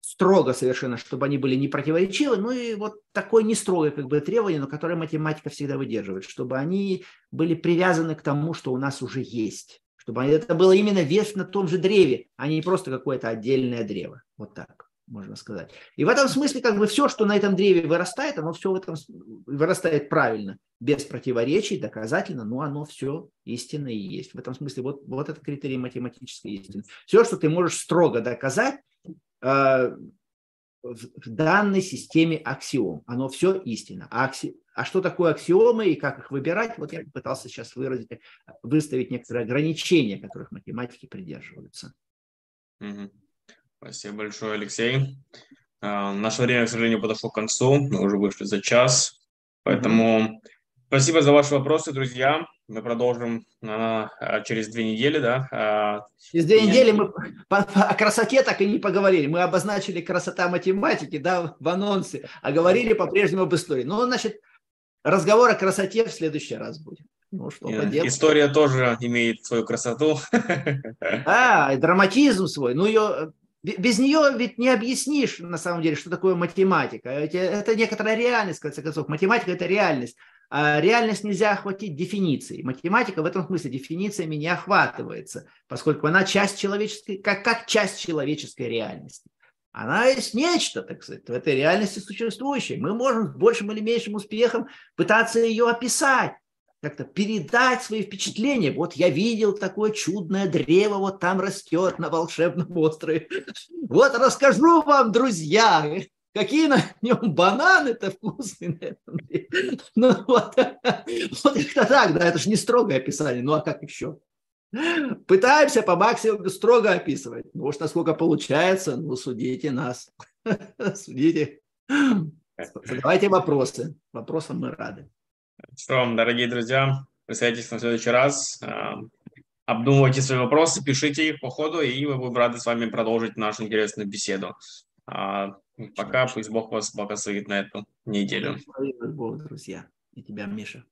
строго совершенно, чтобы они были не противоречивы, ну и вот такое не строгое как бы требование, но которое математика всегда выдерживает, чтобы они были привязаны к тому, что у нас уже есть чтобы это было именно вес на том же древе, а не просто какое-то отдельное древо. Вот так можно сказать. И в этом смысле как бы все, что на этом древе вырастает, оно все в этом вырастает правильно, без противоречий, доказательно, но оно все истинно и есть. В этом смысле вот, вот это критерий математической истины. Все, что ты можешь строго доказать, э, в данной системе аксиом. Оно все истинно. А, акси... а что такое аксиомы и как их выбирать? Вот я пытался сейчас выразить, выставить некоторые ограничения, которых математики придерживаются. Спасибо большое, Алексей. А, наше время, к сожалению, подошло к концу. Мы уже вышли за час. Поэтому спасибо за ваши вопросы, друзья. Мы продолжим а, через две недели, да? А, через две недели мы по, по, о красоте так и не поговорили. Мы обозначили красота математики, да, в анонсе, а говорили по-прежнему об истории. Ну, значит, разговор о красоте в следующий раз будет. Ну, что поделать. История тоже имеет свою красоту. А, драматизм свой. Ну, ее без нее ведь не объяснишь, на самом деле, что такое математика. Это некоторая реальность, в конце концов. Математика – это реальность. А реальность нельзя охватить дефиницией. Математика в этом смысле дефинициями не охватывается, поскольку она часть человеческой, как, как часть человеческой реальности. Она есть нечто, так сказать, в этой реальности существующей. Мы можем с большим или меньшим успехом пытаться ее описать, как-то передать свои впечатления. Вот я видел такое чудное древо, вот там растет на волшебном острове. Вот расскажу вам, друзья, Какие на нем бананы-то вкусные. Ну вот, вот как-то так, да, это же не строгое описание, ну а как еще? Пытаемся по максимуму строго описывать. Ну уж насколько получается, ну судите нас. Судите. Задавайте вопросы. Вопросам мы рады. Что, дорогие друзья, присоединяйтесь на следующий раз. А, обдумывайте свои вопросы, пишите их по ходу, и мы будем рады с вами продолжить нашу интересную беседу. Пока пусть Бог вас благословит на эту неделю. Бог, друзья. И тебя, Миша.